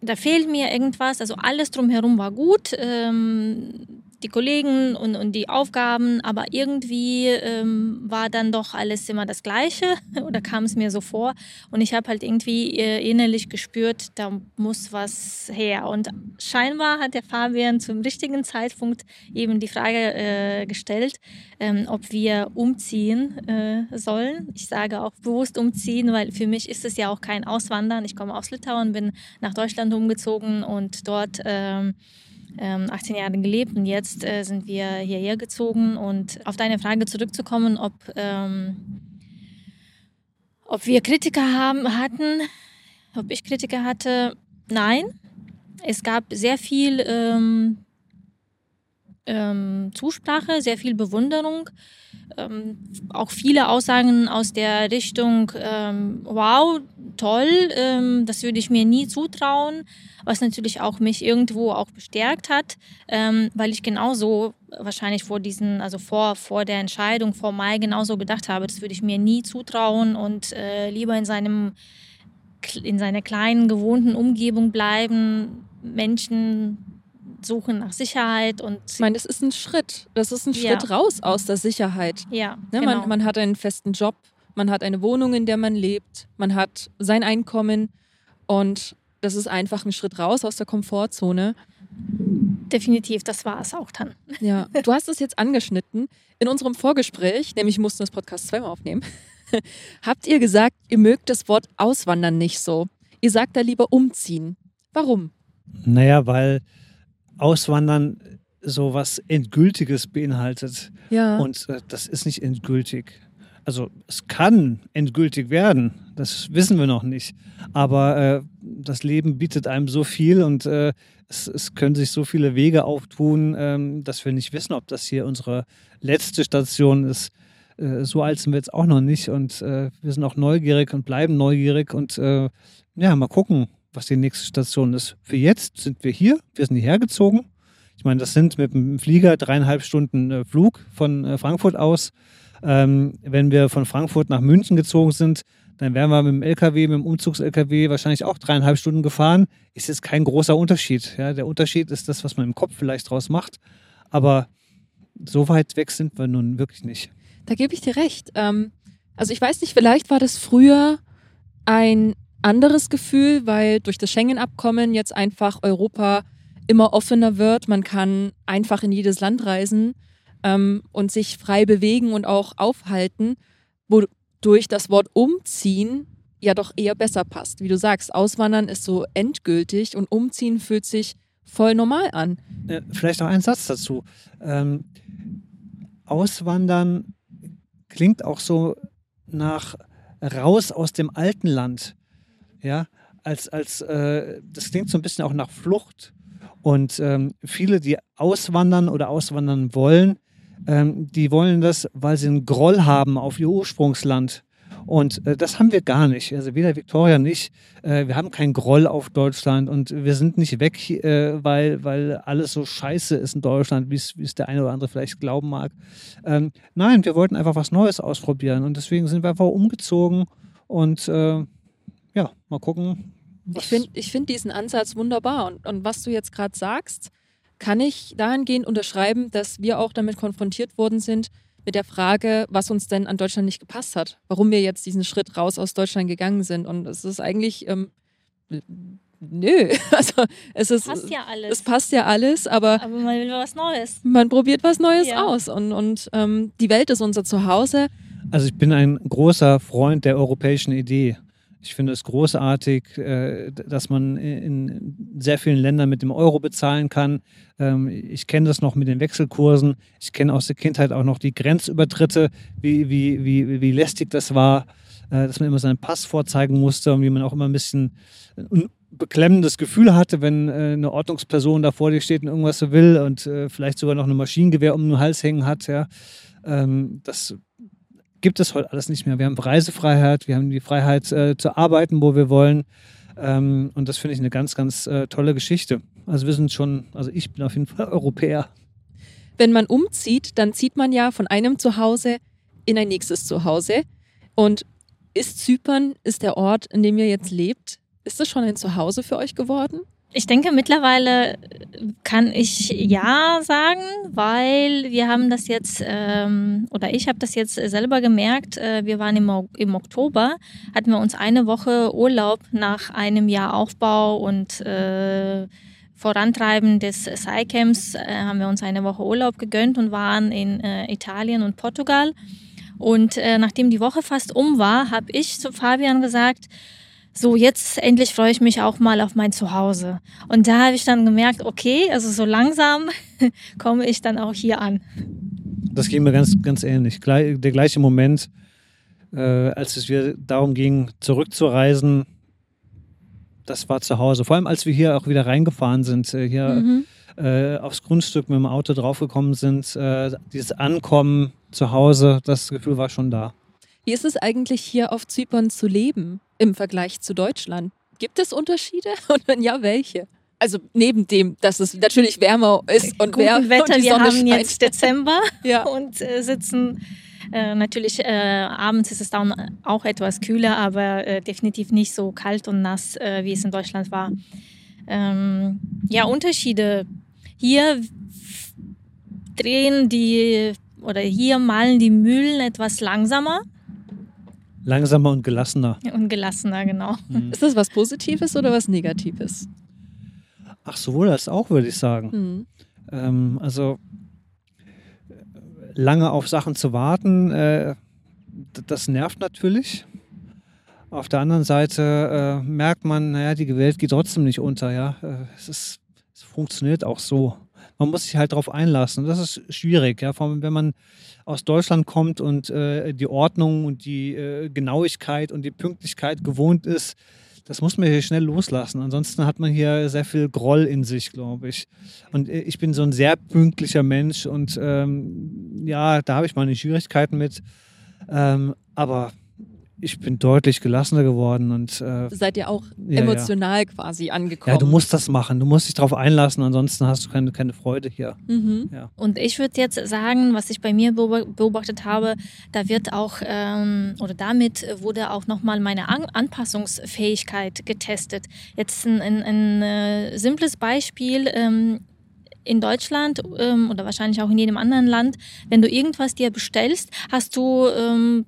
da fehlt mir irgendwas. Also alles drumherum war gut. Ähm, die Kollegen und, und die Aufgaben, aber irgendwie ähm, war dann doch alles immer das Gleiche oder kam es mir so vor. Und ich habe halt irgendwie äh, innerlich gespürt, da muss was her. Und scheinbar hat der Fabian zum richtigen Zeitpunkt eben die Frage äh, gestellt, ähm, ob wir umziehen äh, sollen. Ich sage auch bewusst umziehen, weil für mich ist es ja auch kein Auswandern. Ich komme aus Litauen, bin nach Deutschland umgezogen und dort ähm, 18 ähm, Jahre gelebt und jetzt äh, sind wir hierher gezogen. Und auf deine Frage zurückzukommen, ob, ähm, ob wir Kritiker haben, hatten, ob ich Kritiker hatte, nein. Es gab sehr viel ähm, ähm, Zusprache, sehr viel Bewunderung. Ähm, auch viele Aussagen aus der Richtung, ähm, wow, toll, ähm, das würde ich mir nie zutrauen, was natürlich auch mich irgendwo auch bestärkt hat, ähm, weil ich genauso wahrscheinlich vor diesen, also vor, vor der Entscheidung, vor Mai genauso gedacht habe, das würde ich mir nie zutrauen und äh, lieber in seinem in seiner kleinen gewohnten Umgebung bleiben, Menschen suchen nach Sicherheit und. Ich meine, das ist ein Schritt. Das ist ein Schritt ja. raus aus der Sicherheit. Ja. Ne, genau. man, man hat einen festen Job, man hat eine Wohnung, in der man lebt, man hat sein Einkommen und das ist einfach ein Schritt raus aus der Komfortzone. Definitiv, das war es auch dann. Ja, du hast es jetzt angeschnitten. In unserem Vorgespräch, nämlich mussten das Podcast zweimal aufnehmen, habt ihr gesagt, ihr mögt das Wort Auswandern nicht so. Ihr sagt da lieber umziehen. Warum? Naja, weil Auswandern so was Endgültiges beinhaltet. Ja. Und äh, das ist nicht endgültig. Also es kann endgültig werden, das wissen wir noch nicht. Aber äh, das Leben bietet einem so viel und äh, es, es, können sich so viele Wege auftun, ähm, dass wir nicht wissen, ob das hier unsere letzte Station ist. Äh, so alt sind wir jetzt auch noch nicht und äh, wir sind auch neugierig und bleiben neugierig und äh, ja, mal gucken, was die nächste Station ist. Für jetzt sind wir hier, wir sind hierher gezogen. Ich meine, das sind mit dem Flieger dreieinhalb Stunden äh, Flug von äh, Frankfurt aus. Ähm, wenn wir von Frankfurt nach München gezogen sind, dann wären wir mit dem LKW, mit dem Umzugs-LKW wahrscheinlich auch dreieinhalb Stunden gefahren. Ist jetzt kein großer Unterschied. Ja, der Unterschied ist das, was man im Kopf vielleicht draus macht. Aber so weit weg sind wir nun wirklich nicht. Da gebe ich dir recht. Ähm, also ich weiß nicht, vielleicht war das früher ein anderes Gefühl, weil durch das Schengen-Abkommen jetzt einfach Europa immer offener wird. Man kann einfach in jedes Land reisen ähm, und sich frei bewegen und auch aufhalten, wodurch das Wort umziehen ja doch eher besser passt. Wie du sagst, Auswandern ist so endgültig und umziehen fühlt sich voll normal an. Vielleicht noch ein Satz dazu. Ähm, Auswandern klingt auch so nach raus aus dem alten Land ja, als, als äh, das klingt so ein bisschen auch nach Flucht. Und ähm, viele, die auswandern oder auswandern wollen, ähm, die wollen das, weil sie einen Groll haben auf ihr Ursprungsland. Und äh, das haben wir gar nicht. Also weder Victoria nicht. Äh, wir haben keinen Groll auf Deutschland und wir sind nicht weg, äh, weil, weil alles so scheiße ist in Deutschland, wie es der eine oder andere vielleicht glauben mag. Ähm, nein, wir wollten einfach was Neues ausprobieren und deswegen sind wir einfach umgezogen und äh, ja, mal gucken. Ich finde ich find diesen Ansatz wunderbar. Und, und was du jetzt gerade sagst, kann ich dahingehend unterschreiben, dass wir auch damit konfrontiert worden sind mit der Frage, was uns denn an Deutschland nicht gepasst hat, warum wir jetzt diesen Schritt raus aus Deutschland gegangen sind. Und es ist eigentlich, ähm, nö, also es ist, passt ja alles. es passt ja alles, aber, aber man will was Neues. Man probiert was Neues ja. aus und, und ähm, die Welt ist unser Zuhause. Also ich bin ein großer Freund der europäischen Idee. Ich finde es großartig, äh, dass man in sehr vielen Ländern mit dem Euro bezahlen kann. Ähm, ich kenne das noch mit den Wechselkursen. Ich kenne aus der Kindheit auch noch die Grenzübertritte, wie, wie, wie, wie lästig das war. äh, dass man immer seinen Pass vorzeigen musste und wie man auch immer ein bisschen ein beklemmendes Gefühl hatte, wenn äh, eine Ordnungsperson da vor dir steht und irgendwas will und vielleicht sogar noch ein Maschinengewehr um den Hals hängen hat. Ja. Ähm, das gibt es heute alles nicht mehr. Wir haben Reisefreiheit, wir haben die Freiheit äh, zu arbeiten, wo wir wollen. Ähm, und das finde ich eine ganz, ganz äh, tolle Geschichte. Also wir sind schon, also ich bin auf jeden Fall Europäer. Wenn man umzieht, dann zieht man ja von einem Zuhause in ein nächstes Zuhause. Und ist Zypern, ist der Ort, in dem ihr jetzt lebt, ist das schon ein Zuhause für euch geworden? Ich denke, mittlerweile kann ich ja sagen, weil wir haben das jetzt, ähm, oder ich habe das jetzt selber gemerkt, äh, wir waren im, im Oktober, hatten wir uns eine Woche Urlaub nach einem Jahr Aufbau und äh, Vorantreiben des SciCamps, äh, haben wir uns eine Woche Urlaub gegönnt und waren in äh, Italien und Portugal. Und äh, nachdem die Woche fast um war, habe ich zu Fabian gesagt, so jetzt endlich freue ich mich auch mal auf mein Zuhause. Und da habe ich dann gemerkt, okay, also so langsam komme ich dann auch hier an. Das ging mir ganz, ganz ähnlich. Der gleiche Moment, äh, als es wir darum ging, zurückzureisen, das war zu Hause. Vor allem, als wir hier auch wieder reingefahren sind, äh, hier mhm. äh, aufs Grundstück mit dem Auto draufgekommen sind, äh, dieses Ankommen zu Hause, das Gefühl war schon da. Wie ist es eigentlich hier auf Zypern zu leben im Vergleich zu Deutschland? Gibt es Unterschiede und wenn ja, welche? Also neben dem, dass es natürlich wärmer ist und Guten wär Wetter. Und wir Sonne haben scheint. jetzt Dezember ja. und äh, sitzen äh, natürlich äh, abends ist es dann auch etwas kühler, aber äh, definitiv nicht so kalt und nass, äh, wie es in Deutschland war. Ähm, ja, Unterschiede. Hier drehen die oder hier malen die Mühlen etwas langsamer. Langsamer und gelassener. Und gelassener, genau. Mhm. Ist das was Positives oder was Negatives? Ach, sowohl als auch, würde ich sagen. Mhm. Ähm, also lange auf Sachen zu warten, äh, das nervt natürlich. Auf der anderen Seite äh, merkt man, naja, die Welt geht trotzdem nicht unter. Ja? Äh, es, ist, es funktioniert auch so. Man muss sich halt darauf einlassen. das ist schwierig, ja? Vor allem, wenn man aus Deutschland kommt und äh, die Ordnung und die äh, Genauigkeit und die Pünktlichkeit gewohnt ist, das muss man hier schnell loslassen. Ansonsten hat man hier sehr viel Groll in sich, glaube ich. Und äh, ich bin so ein sehr pünktlicher Mensch und ähm, ja, da habe ich meine Schwierigkeiten mit. Ähm, aber ich bin deutlich gelassener geworden und äh, seid ihr auch ja, emotional ja. quasi angekommen. Ja, du musst das machen, du musst dich darauf einlassen, ansonsten hast du keine, keine Freude hier. Mhm. Ja. Und ich würde jetzt sagen, was ich bei mir beobachtet habe, da wird auch ähm, oder damit wurde auch nochmal meine An Anpassungsfähigkeit getestet. Jetzt ein, ein, ein äh, simples Beispiel. Ähm, in Deutschland ähm, oder wahrscheinlich auch in jedem anderen Land, wenn du irgendwas dir bestellst, hast du ähm,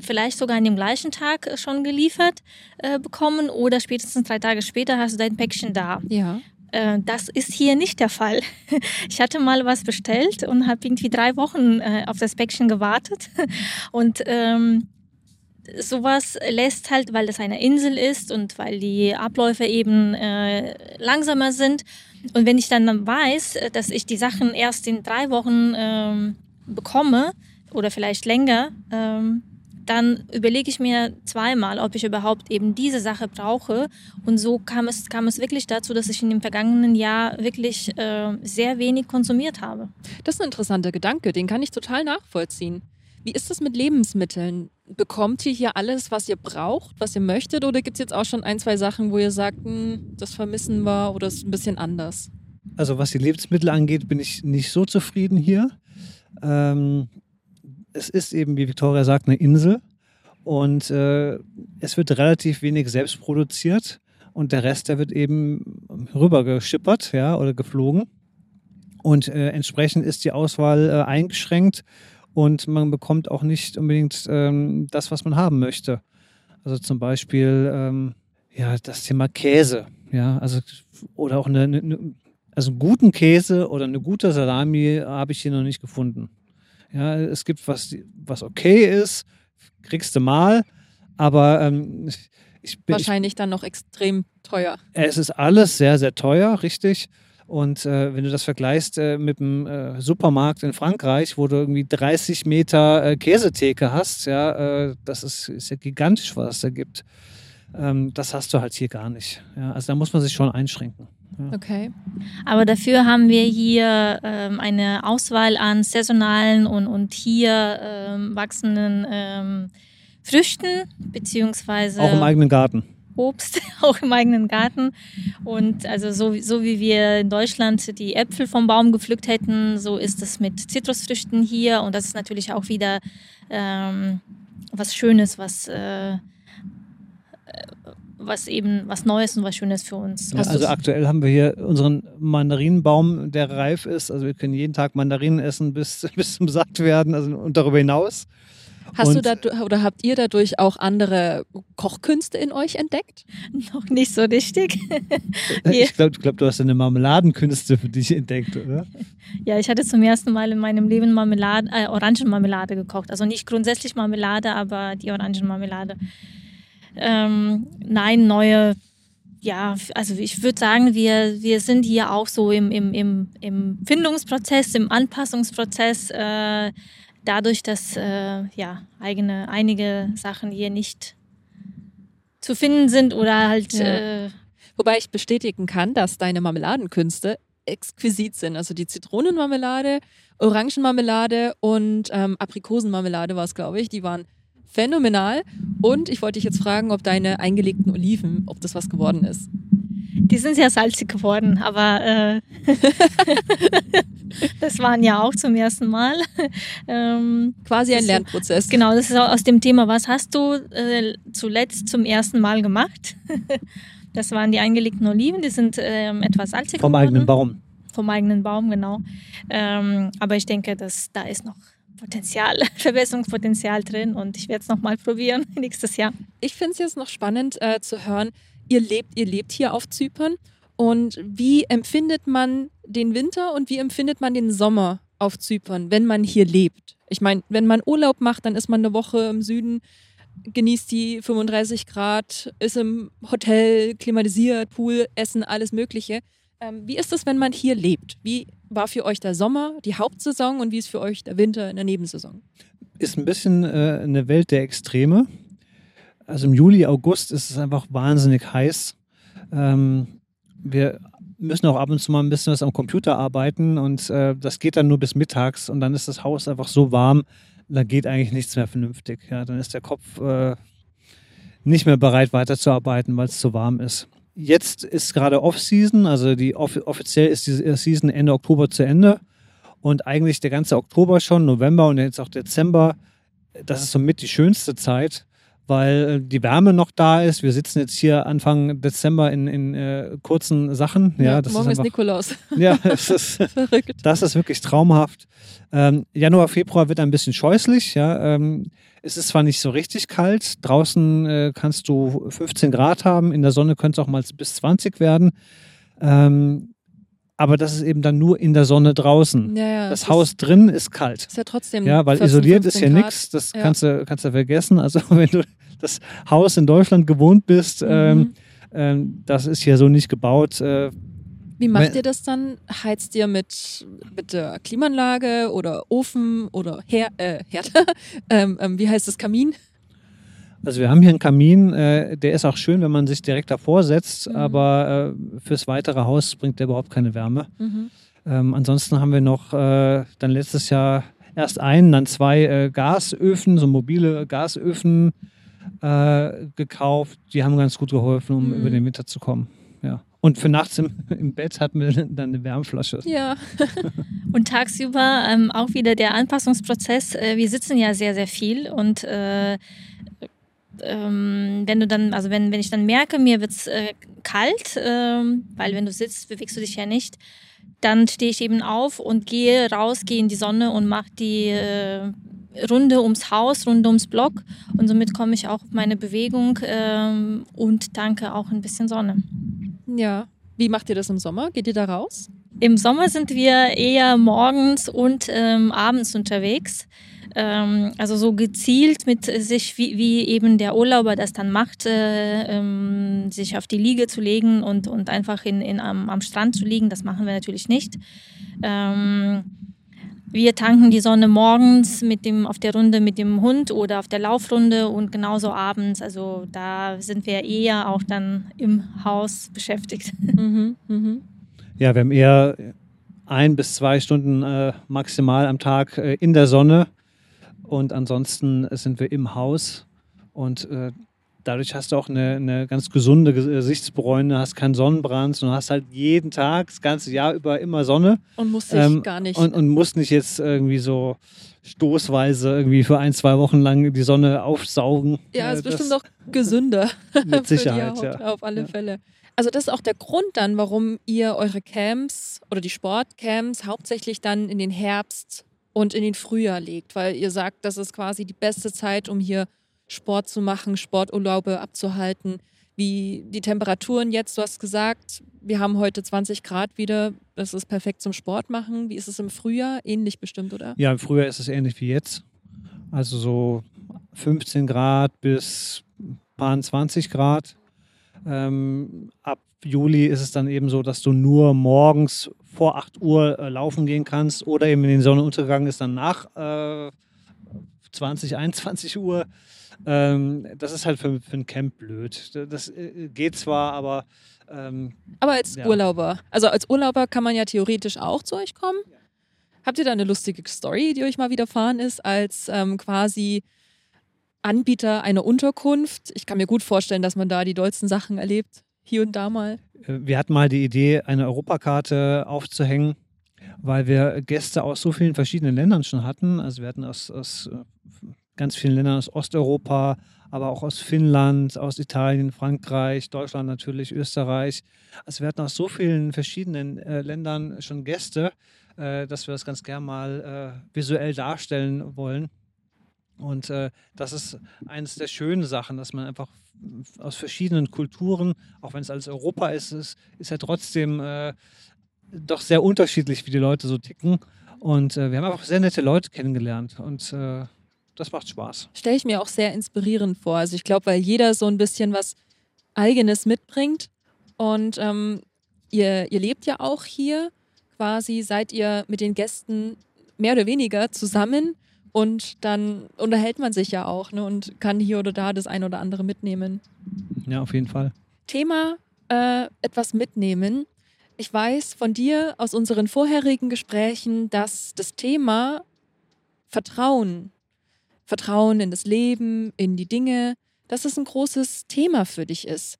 vielleicht sogar an dem gleichen Tag äh, schon geliefert äh, bekommen oder spätestens drei Tage später hast du dein Päckchen da. Ja. Äh, das ist hier nicht der Fall. Ich hatte mal was bestellt und habe irgendwie drei Wochen äh, auf das Päckchen gewartet. Und ähm, sowas lässt halt, weil das eine Insel ist und weil die Abläufe eben äh, langsamer sind. Und wenn ich dann weiß, dass ich die Sachen erst in drei Wochen ähm, bekomme oder vielleicht länger, ähm, dann überlege ich mir zweimal, ob ich überhaupt eben diese Sache brauche. Und so kam es, kam es wirklich dazu, dass ich in dem vergangenen Jahr wirklich äh, sehr wenig konsumiert habe. Das ist ein interessanter Gedanke, den kann ich total nachvollziehen. Wie ist das mit Lebensmitteln? Bekommt ihr hier alles, was ihr braucht, was ihr möchtet? Oder gibt es jetzt auch schon ein, zwei Sachen, wo ihr sagt, hm, das vermissen wir oder ist ein bisschen anders? Also was die Lebensmittel angeht, bin ich nicht so zufrieden hier. Ähm, es ist eben, wie Victoria sagt, eine Insel und äh, es wird relativ wenig selbst produziert und der Rest, der wird eben rübergeschippert ja, oder geflogen. Und äh, entsprechend ist die Auswahl äh, eingeschränkt und man bekommt auch nicht unbedingt ähm, das, was man haben möchte. Also zum Beispiel ähm, ja, das Thema Käse. Ja, also, oder auch eine, eine, also einen guten Käse oder eine gute Salami habe ich hier noch nicht gefunden. Ja, es gibt was, was okay ist, kriegst du mal, aber ähm, ich bin. Wahrscheinlich ich, dann noch extrem teuer. Es ist alles sehr, sehr teuer, richtig. Und äh, wenn du das vergleichst äh, mit dem äh, Supermarkt in Frankreich, wo du irgendwie 30 Meter äh, Käsetheke hast, ja, äh, das ist, ist ja gigantisch, was es da gibt. Ähm, das hast du halt hier gar nicht. Ja, also da muss man sich schon einschränken. Okay. Aber dafür haben wir hier ähm, eine Auswahl an saisonalen und, und hier ähm, wachsenden ähm, Früchten, beziehungsweise Auch im eigenen Garten. Obst, auch im eigenen Garten. Und also so, so wie wir in Deutschland die Äpfel vom Baum gepflückt hätten, so ist es mit Zitrusfrüchten hier. Und das ist natürlich auch wieder ähm, was Schönes, was äh, was eben was Neues und was Schönes für uns. Ja, also aktuell haben wir hier unseren Mandarinenbaum, der reif ist. Also wir können jeden Tag Mandarinen essen bis, bis zum Sattwerden also und darüber hinaus. Hast und du da oder habt ihr dadurch auch andere Kochkünste in euch entdeckt? Noch nicht so richtig. ich glaube, glaub, du hast eine Marmeladenkünste für dich entdeckt, oder? Ja, ich hatte zum ersten Mal in meinem Leben Marmelade, äh, Orangenmarmelade gekocht. Also nicht grundsätzlich Marmelade, aber die Orangenmarmelade ähm, nein, neue, ja, also ich würde sagen, wir, wir sind hier auch so im, im, im, im Findungsprozess, im Anpassungsprozess, äh, dadurch, dass äh, ja, eigene, einige Sachen hier nicht zu finden sind oder halt. Ja. Äh, Wobei ich bestätigen kann, dass deine Marmeladenkünste exquisit sind. Also die Zitronenmarmelade, Orangenmarmelade und ähm, Aprikosenmarmelade war es, glaube ich. Die waren phänomenal. Und ich wollte dich jetzt fragen, ob deine eingelegten Oliven, ob das was geworden ist. Die sind sehr salzig geworden, aber äh, das waren ja auch zum ersten Mal. ähm, Quasi ein Lernprozess. Genau, das ist aus dem Thema, was hast du äh, zuletzt zum ersten Mal gemacht? das waren die eingelegten Oliven, die sind ähm, etwas salzig Vom geworden. eigenen Baum. Vom eigenen Baum, genau. Ähm, aber ich denke, dass da ist noch Potenzial, Verbesserungspotenzial drin und ich werde es nochmal probieren nächstes Jahr. Ich finde es jetzt noch spannend äh, zu hören, ihr lebt, ihr lebt hier auf Zypern und wie empfindet man den Winter und wie empfindet man den Sommer auf Zypern, wenn man hier lebt? Ich meine, wenn man Urlaub macht, dann ist man eine Woche im Süden, genießt die 35 Grad, ist im Hotel, klimatisiert, Pool, Essen, alles Mögliche. Ähm, wie ist es, wenn man hier lebt? Wie war für euch der Sommer, die Hauptsaison und wie ist für euch der Winter in der Nebensaison? Ist ein bisschen äh, eine Welt der Extreme. Also im Juli, August ist es einfach wahnsinnig heiß. Ähm, wir müssen auch ab und zu mal ein bisschen was am Computer arbeiten und äh, das geht dann nur bis mittags und dann ist das Haus einfach so warm, da geht eigentlich nichts mehr vernünftig. Ja, dann ist der Kopf äh, nicht mehr bereit weiterzuarbeiten, weil es zu warm ist jetzt ist gerade Off-Season, also die off offiziell ist die Season Ende Oktober zu Ende. Und eigentlich der ganze Oktober schon, November und jetzt auch Dezember, das ist somit die schönste Zeit, weil äh, die Wärme noch da ist. Wir sitzen jetzt hier Anfang Dezember in, in äh, kurzen Sachen. Ja, ja das morgen ist, einfach, ist Nikolaus. Ja, das ist, Verrückt. das ist wirklich traumhaft. Ähm, Januar, Februar wird ein bisschen scheußlich. Ja, ähm, es ist zwar nicht so richtig kalt, draußen äh, kannst du 15 Grad haben, in der Sonne könnte es auch mal bis 20 werden. Ähm, aber das ist eben dann nur in der Sonne draußen. Ja, ja, das Haus ist, drin ist kalt. Ist ja trotzdem. Ja, weil 14, isoliert ist ja nichts, das ja. kannst, du, kannst du vergessen. Also wenn du das Haus in Deutschland gewohnt bist, mhm. ähm, ähm, das ist ja so nicht gebaut. Äh, wie macht ihr das dann? Heizt ihr mit, mit der Klimaanlage oder Ofen oder Her äh, Herd? ähm, ähm, wie heißt das Kamin? Also wir haben hier einen Kamin, äh, der ist auch schön, wenn man sich direkt davor setzt, mhm. aber äh, fürs weitere Haus bringt der überhaupt keine Wärme. Mhm. Ähm, ansonsten haben wir noch äh, dann letztes Jahr erst einen, dann zwei äh, Gasöfen, so mobile Gasöfen äh, gekauft. Die haben ganz gut geholfen, um mhm. über den Winter zu kommen. Ja. Und für nachts im, im Bett hatten wir dann eine Wärmflasche. Ja. und tagsüber ähm, auch wieder der Anpassungsprozess. Äh, wir sitzen ja sehr, sehr viel und ähm, wenn du dann, also wenn, wenn ich dann merke, mir wird es äh, kalt, ähm, weil wenn du sitzt, bewegst du dich ja nicht, dann stehe ich eben auf und gehe raus, gehe in die Sonne und mache die äh, Runde ums Haus, Runde ums Block und somit komme ich auch auf meine Bewegung ähm, und danke auch ein bisschen Sonne. Ja. Wie macht ihr das im Sommer? Geht ihr da raus? Im Sommer sind wir eher morgens und ähm, abends unterwegs. Ähm, also so gezielt mit sich, wie, wie, eben der Urlauber das dann macht, äh, ähm, sich auf die Liege zu legen und, und einfach in, in, am, am Strand zu liegen, das machen wir natürlich nicht. Ähm, wir tanken die Sonne morgens mit dem, auf der Runde mit dem Hund oder auf der Laufrunde und genauso abends. Also da sind wir eher auch dann im Haus beschäftigt. Mhm, mh. Ja, wir haben eher ein bis zwei Stunden äh, maximal am Tag äh, in der Sonne und ansonsten sind wir im Haus und äh, dadurch hast du auch eine, eine ganz gesunde Gesichtsbräune, hast keinen Sonnenbrand und hast halt jeden Tag, das ganze Jahr über immer Sonne. Und musst dich ähm, gar nicht. Und, und musst nicht jetzt irgendwie so stoßweise irgendwie für ein, zwei Wochen lang die Sonne aufsaugen. Ja, ist äh, bestimmt auch gesünder. Mit Sicherheit, Haut, ja. Auf alle ja. Fälle. Also das ist auch der Grund dann, warum ihr eure Camps oder die Sportcamps hauptsächlich dann in den Herbst und in den Frühjahr legt, weil ihr sagt, das ist quasi die beste Zeit, um hier Sport zu machen, Sporturlaube abzuhalten. Wie die Temperaturen jetzt, du hast gesagt, wir haben heute 20 Grad wieder, das ist perfekt zum Sport machen. Wie ist es im Frühjahr? Ähnlich bestimmt, oder? Ja, im Frühjahr ist es ähnlich wie jetzt. Also so 15 Grad bis paar 20 Grad. Ähm, ab Juli ist es dann eben so, dass du nur morgens vor 8 Uhr äh, laufen gehen kannst oder eben in den Sonnenuntergang ist dann nach äh, 20, 21 Uhr. Ähm, das ist halt für, für ein Camp blöd. Das äh, geht zwar, aber. Ähm, aber als ja. Urlauber. Also als Urlauber kann man ja theoretisch auch zu euch kommen. Ja. Habt ihr da eine lustige Story, die euch mal widerfahren ist, als ähm, quasi Anbieter einer Unterkunft? Ich kann mir gut vorstellen, dass man da die dollsten Sachen erlebt, hier und da mal. Äh, wir hatten mal die Idee, eine Europakarte aufzuhängen weil wir Gäste aus so vielen verschiedenen Ländern schon hatten. Also wir hatten aus, aus äh, ganz vielen Ländern aus Osteuropa, aber auch aus Finnland, aus Italien, Frankreich, Deutschland natürlich, Österreich. Also wir hatten aus so vielen verschiedenen äh, Ländern schon Gäste, äh, dass wir das ganz gern mal äh, visuell darstellen wollen. Und äh, das ist eines der schönen Sachen, dass man einfach aus verschiedenen Kulturen, auch wenn es alles Europa ist, ist, ist ja trotzdem äh, doch sehr unterschiedlich, wie die Leute so ticken. Und äh, wir haben einfach sehr nette Leute kennengelernt. Und das macht Spaß. Stelle ich mir auch sehr inspirierend vor. Also ich glaube, weil jeder so ein bisschen was Eigenes mitbringt. Und ähm, ihr, ihr lebt ja auch hier. Quasi seid ihr mit den Gästen mehr oder weniger zusammen. Und dann unterhält man sich ja auch ne, und kann hier oder da das ein oder andere mitnehmen. Ja, auf jeden Fall. Thema äh, etwas mitnehmen. Ich weiß von dir aus unseren vorherigen Gesprächen, dass das Thema Vertrauen Vertrauen in das Leben, in die Dinge, dass es ein großes Thema für dich ist.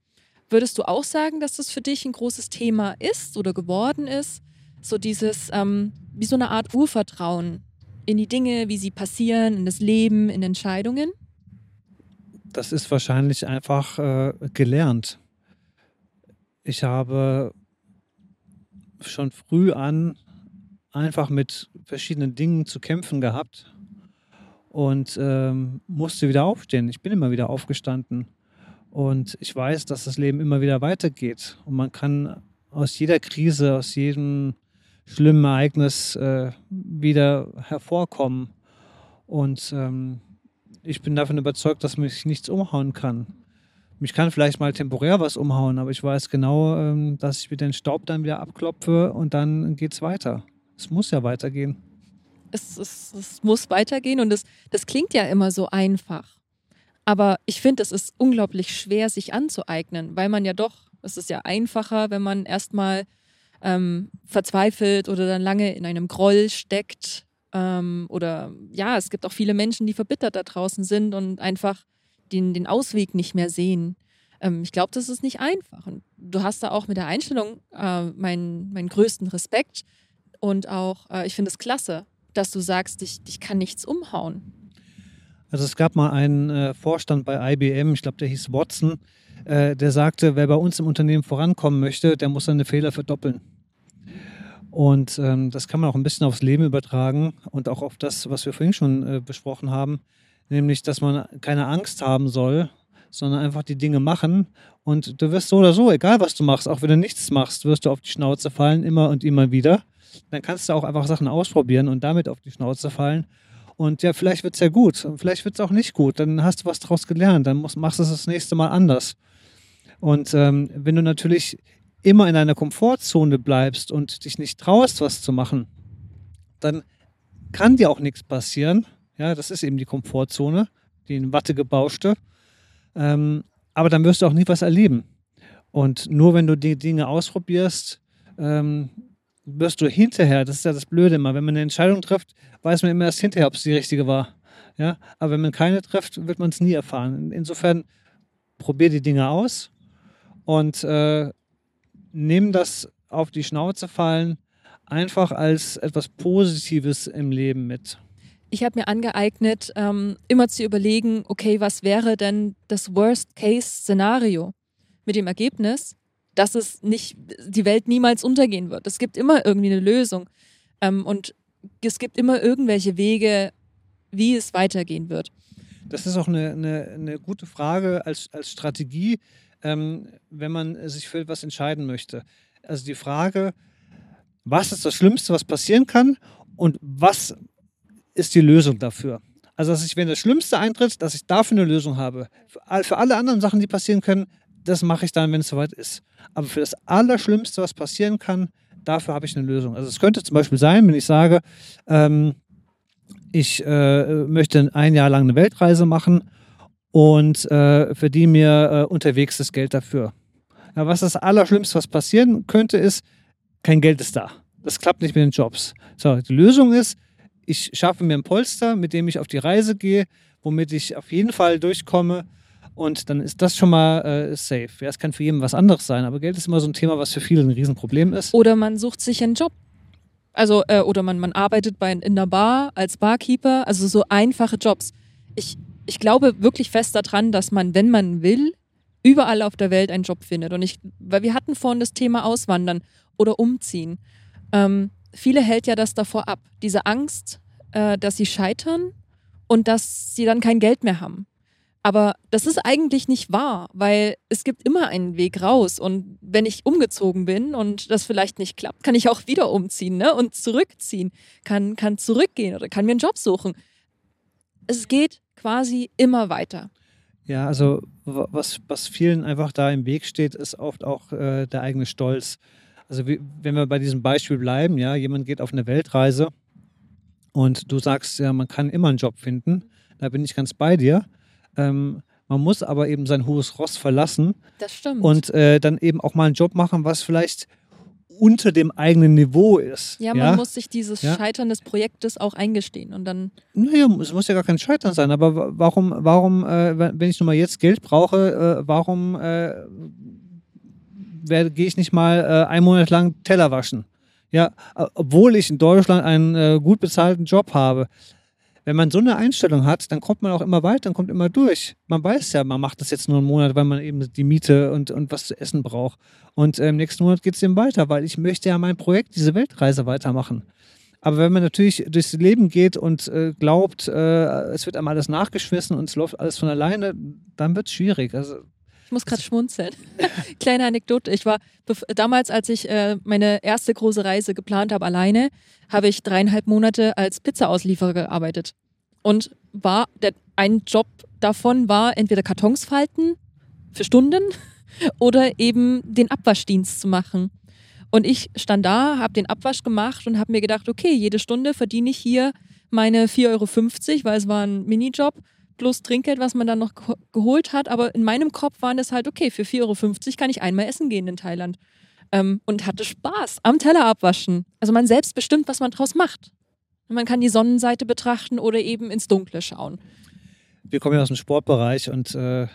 Würdest du auch sagen, dass das für dich ein großes Thema ist oder geworden ist? So dieses, ähm, wie so eine Art Urvertrauen in die Dinge, wie sie passieren, in das Leben, in Entscheidungen? Das ist wahrscheinlich einfach äh, gelernt. Ich habe schon früh an einfach mit verschiedenen Dingen zu kämpfen gehabt und ähm, musste wieder aufstehen. Ich bin immer wieder aufgestanden. Und ich weiß, dass das Leben immer wieder weitergeht. Und man kann aus jeder Krise, aus jedem schlimmen Ereignis äh, wieder hervorkommen. Und ähm, ich bin davon überzeugt, dass mich nichts umhauen kann. Mich kann vielleicht mal temporär was umhauen, aber ich weiß genau, ähm, dass ich mir den Staub dann wieder abklopfe und dann geht es weiter. Es muss ja weitergehen es, es, es muss weitergehen und es, das klingt ja immer so einfach. Aber ich finde, es ist unglaublich schwer, sich anzueignen, weil man ja doch, es ist ja einfacher, wenn man erstmal ähm, verzweifelt oder dann lange in einem Groll steckt. Ähm, oder ja, es gibt auch viele Menschen, die verbittert da draußen sind und einfach den, den Ausweg nicht mehr sehen. Ähm, ich glaube, das ist nicht einfach. Und du hast da auch mit der Einstellung äh, meinen, meinen größten Respekt. Und auch, äh, ich finde es klasse, dass du sagst, ich, ich kann nichts umhauen? Also es gab mal einen äh, Vorstand bei IBM, ich glaube, der hieß Watson, äh, der sagte, wer bei uns im Unternehmen vorankommen möchte, der muss seine Fehler verdoppeln. Und ähm, das kann man auch ein bisschen aufs Leben übertragen und auch auf das, was wir vorhin schon äh, besprochen haben, nämlich, dass man keine Angst haben soll, sondern einfach die Dinge machen. Und du wirst so oder so, egal was du machst, auch wenn du nichts machst, wirst du auf die Schnauze fallen, immer und immer wieder. Dann kannst du auch einfach Sachen ausprobieren und damit auf die Schnauze fallen. Und ja, vielleicht wird es ja gut und vielleicht wird es auch nicht gut. Dann hast du was daraus gelernt, dann musst, machst du es das nächste Mal anders. Und ähm, wenn du natürlich immer in deiner Komfortzone bleibst und dich nicht traust, was zu machen, dann kann dir auch nichts passieren. Ja, das ist eben die Komfortzone, die in Watte gebauschte. Ähm, aber dann wirst du auch nie was erleben. Und nur wenn du die Dinge ausprobierst, ähm, wirst du hinterher, das ist ja das Blöde immer, wenn man eine Entscheidung trifft, weiß man immer erst hinterher, ob es die richtige war. Ja? Aber wenn man keine trifft, wird man es nie erfahren. Insofern probier die Dinge aus und äh, nimm das auf die Schnauze fallen einfach als etwas Positives im Leben mit. Ich habe mir angeeignet, ähm, immer zu überlegen, okay, was wäre denn das Worst-Case-Szenario mit dem Ergebnis, dass es nicht, die Welt niemals untergehen wird. Es gibt immer irgendwie eine Lösung. Ähm, und es gibt immer irgendwelche Wege, wie es weitergehen wird. Das ist auch eine, eine, eine gute Frage als, als Strategie, ähm, wenn man sich für etwas entscheiden möchte. Also die Frage, was ist das Schlimmste, was passieren kann und was ist die Lösung dafür? Also, dass ich, wenn das Schlimmste eintritt, dass ich dafür eine Lösung habe. Für alle anderen Sachen, die passieren können, das mache ich dann, wenn es soweit ist. Aber für das Allerschlimmste, was passieren kann, dafür habe ich eine Lösung. Also es könnte zum Beispiel sein, wenn ich sage, ähm, ich äh, möchte ein Jahr lang eine Weltreise machen und äh, verdiene mir äh, unterwegs das Geld dafür. Ja, was das Allerschlimmste, was passieren könnte, ist, kein Geld ist da. Das klappt nicht mit den Jobs. So, die Lösung ist, ich schaffe mir ein Polster, mit dem ich auf die Reise gehe, womit ich auf jeden Fall durchkomme. Und dann ist das schon mal äh, safe. Ja, es kann für jeden was anderes sein, aber Geld ist immer so ein Thema, was für viele ein Riesenproblem ist. Oder man sucht sich einen Job. Also, äh, oder man, man arbeitet bei, in der Bar als Barkeeper, also so einfache Jobs. Ich, ich glaube wirklich fest daran, dass man, wenn man will, überall auf der Welt einen Job findet. Und ich, weil wir hatten vorhin das Thema Auswandern oder Umziehen. Ähm, viele hält ja das davor ab, diese Angst, äh, dass sie scheitern und dass sie dann kein Geld mehr haben. Aber das ist eigentlich nicht wahr, weil es gibt immer einen Weg raus. Und wenn ich umgezogen bin und das vielleicht nicht klappt, kann ich auch wieder umziehen ne? und zurückziehen, kann, kann zurückgehen oder kann mir einen Job suchen. Es geht quasi immer weiter. Ja, also was, was vielen einfach da im Weg steht, ist oft auch äh, der eigene Stolz. Also wie, wenn wir bei diesem Beispiel bleiben, ja, jemand geht auf eine Weltreise und du sagst, ja, man kann immer einen Job finden, da bin ich ganz bei dir. Ähm, man muss aber eben sein hohes Ross verlassen. Das stimmt. Und äh, dann eben auch mal einen Job machen, was vielleicht unter dem eigenen Niveau ist. Ja, man ja? muss sich dieses ja? Scheitern des Projektes auch eingestehen und dann. Naja, es muss ja gar kein Scheitern sein, aber warum, warum, äh, wenn ich nun mal jetzt Geld brauche, äh, warum äh, gehe ich nicht mal äh, einen Monat lang Teller waschen. Ja, obwohl ich in Deutschland einen äh, gut bezahlten Job habe. Wenn man so eine Einstellung hat, dann kommt man auch immer weiter, dann kommt immer durch. Man weiß ja, man macht das jetzt nur einen Monat, weil man eben die Miete und, und was zu essen braucht. Und äh, im nächsten Monat geht es eben weiter, weil ich möchte ja mein Projekt, diese Weltreise weitermachen. Aber wenn man natürlich durchs Leben geht und äh, glaubt, äh, es wird einem alles nachgeschmissen und es läuft alles von alleine, dann wird es schwierig. Also ich muss gerade schmunzeln. Kleine Anekdote. Ich war damals, als ich äh, meine erste große Reise geplant habe, alleine, habe ich dreieinhalb Monate als Pizza-Auslieferer gearbeitet. Und war der, ein Job davon war entweder Kartons falten für Stunden oder eben den Abwaschdienst zu machen. Und ich stand da, habe den Abwasch gemacht und habe mir gedacht, okay, jede Stunde verdiene ich hier meine 4,50 Euro, weil es war ein Minijob bloß Trinkgeld, was man dann noch geholt hat. Aber in meinem Kopf waren es halt, okay, für 4,50 Euro kann ich einmal essen gehen in Thailand. Ähm, und hatte Spaß am Teller abwaschen. Also man selbst bestimmt, was man draus macht. Man kann die Sonnenseite betrachten oder eben ins Dunkle schauen. Wir kommen ja aus dem Sportbereich und äh,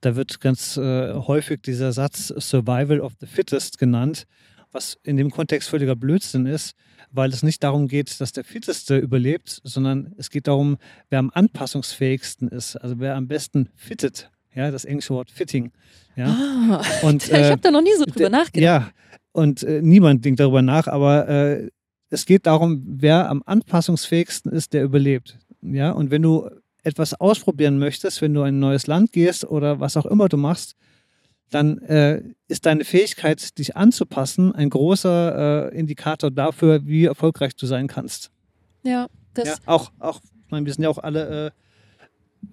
da wird ganz äh, häufig dieser Satz Survival of the Fittest genannt, was in dem Kontext völliger Blödsinn ist weil es nicht darum geht, dass der Fitteste überlebt, sondern es geht darum, wer am anpassungsfähigsten ist, also wer am besten fittet. Ja, das englische Wort Fitting. Ja. Ah, und, äh, ich habe da noch nie so drüber nachgedacht. Ja, und äh, niemand denkt darüber nach, aber äh, es geht darum, wer am anpassungsfähigsten ist, der überlebt. Ja, und wenn du etwas ausprobieren möchtest, wenn du in ein neues Land gehst oder was auch immer du machst, dann äh, ist deine Fähigkeit, dich anzupassen, ein großer äh, Indikator dafür, wie erfolgreich du sein kannst. Ja, das ja, auch, auch, ich meine, wir sind ja auch alle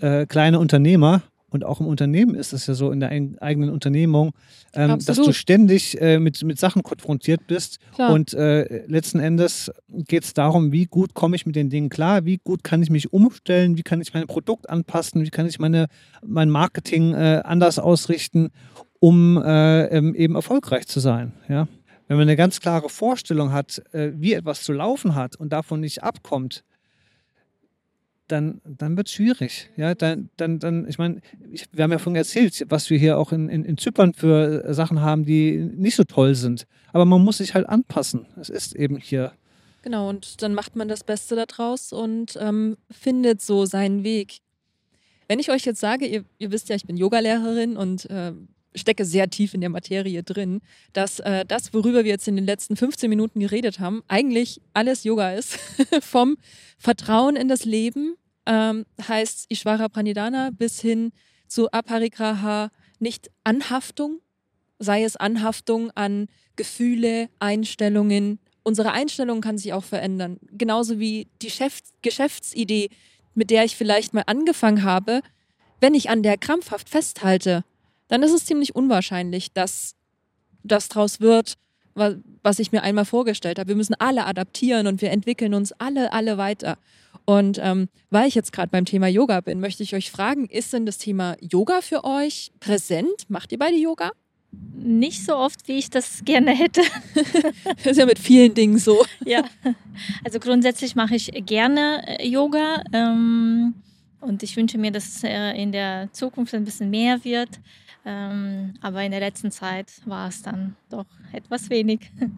äh, äh kleine Unternehmer und auch im Unternehmen ist es ja so, in der eigenen Unternehmung, ähm, dass du ständig äh, mit, mit Sachen konfrontiert bist. Klar. Und äh, letzten Endes geht es darum, wie gut komme ich mit den Dingen klar, wie gut kann ich mich umstellen, wie kann ich mein Produkt anpassen, wie kann ich meine, mein Marketing äh, anders ausrichten, um äh, ähm, eben erfolgreich zu sein. Ja? Wenn man eine ganz klare Vorstellung hat, äh, wie etwas zu laufen hat und davon nicht abkommt, dann, dann wird es schwierig. Ja, dann, dann, dann ich meine, wir haben ja vorhin erzählt, was wir hier auch in, in, in Zypern für äh, Sachen haben, die nicht so toll sind. Aber man muss sich halt anpassen. Es ist eben hier. Genau, und dann macht man das Beste daraus und ähm, findet so seinen Weg. Wenn ich euch jetzt sage, ihr, ihr wisst ja, ich bin Yogalehrerin und äh, stecke sehr tief in der Materie drin, dass äh, das, worüber wir jetzt in den letzten 15 Minuten geredet haben, eigentlich alles Yoga ist. Vom Vertrauen in das Leben ähm, heißt Ishvara Pranidhana bis hin zu Aparigraha nicht Anhaftung, sei es Anhaftung an Gefühle, Einstellungen. Unsere Einstellung kann sich auch verändern. Genauso wie die Chef Geschäftsidee, mit der ich vielleicht mal angefangen habe, wenn ich an der krampfhaft festhalte, dann ist es ziemlich unwahrscheinlich, dass das draus wird, was ich mir einmal vorgestellt habe. Wir müssen alle adaptieren und wir entwickeln uns alle, alle weiter. Und ähm, weil ich jetzt gerade beim Thema Yoga bin, möchte ich euch fragen, ist denn das Thema Yoga für euch präsent? Macht ihr beide Yoga? Nicht so oft, wie ich das gerne hätte. das ist ja mit vielen Dingen so. Ja, also grundsätzlich mache ich gerne äh, Yoga. Ähm, und ich wünsche mir, dass es äh, in der Zukunft ein bisschen mehr wird. Ähm, aber in der letzten Zeit war es dann doch etwas wenig.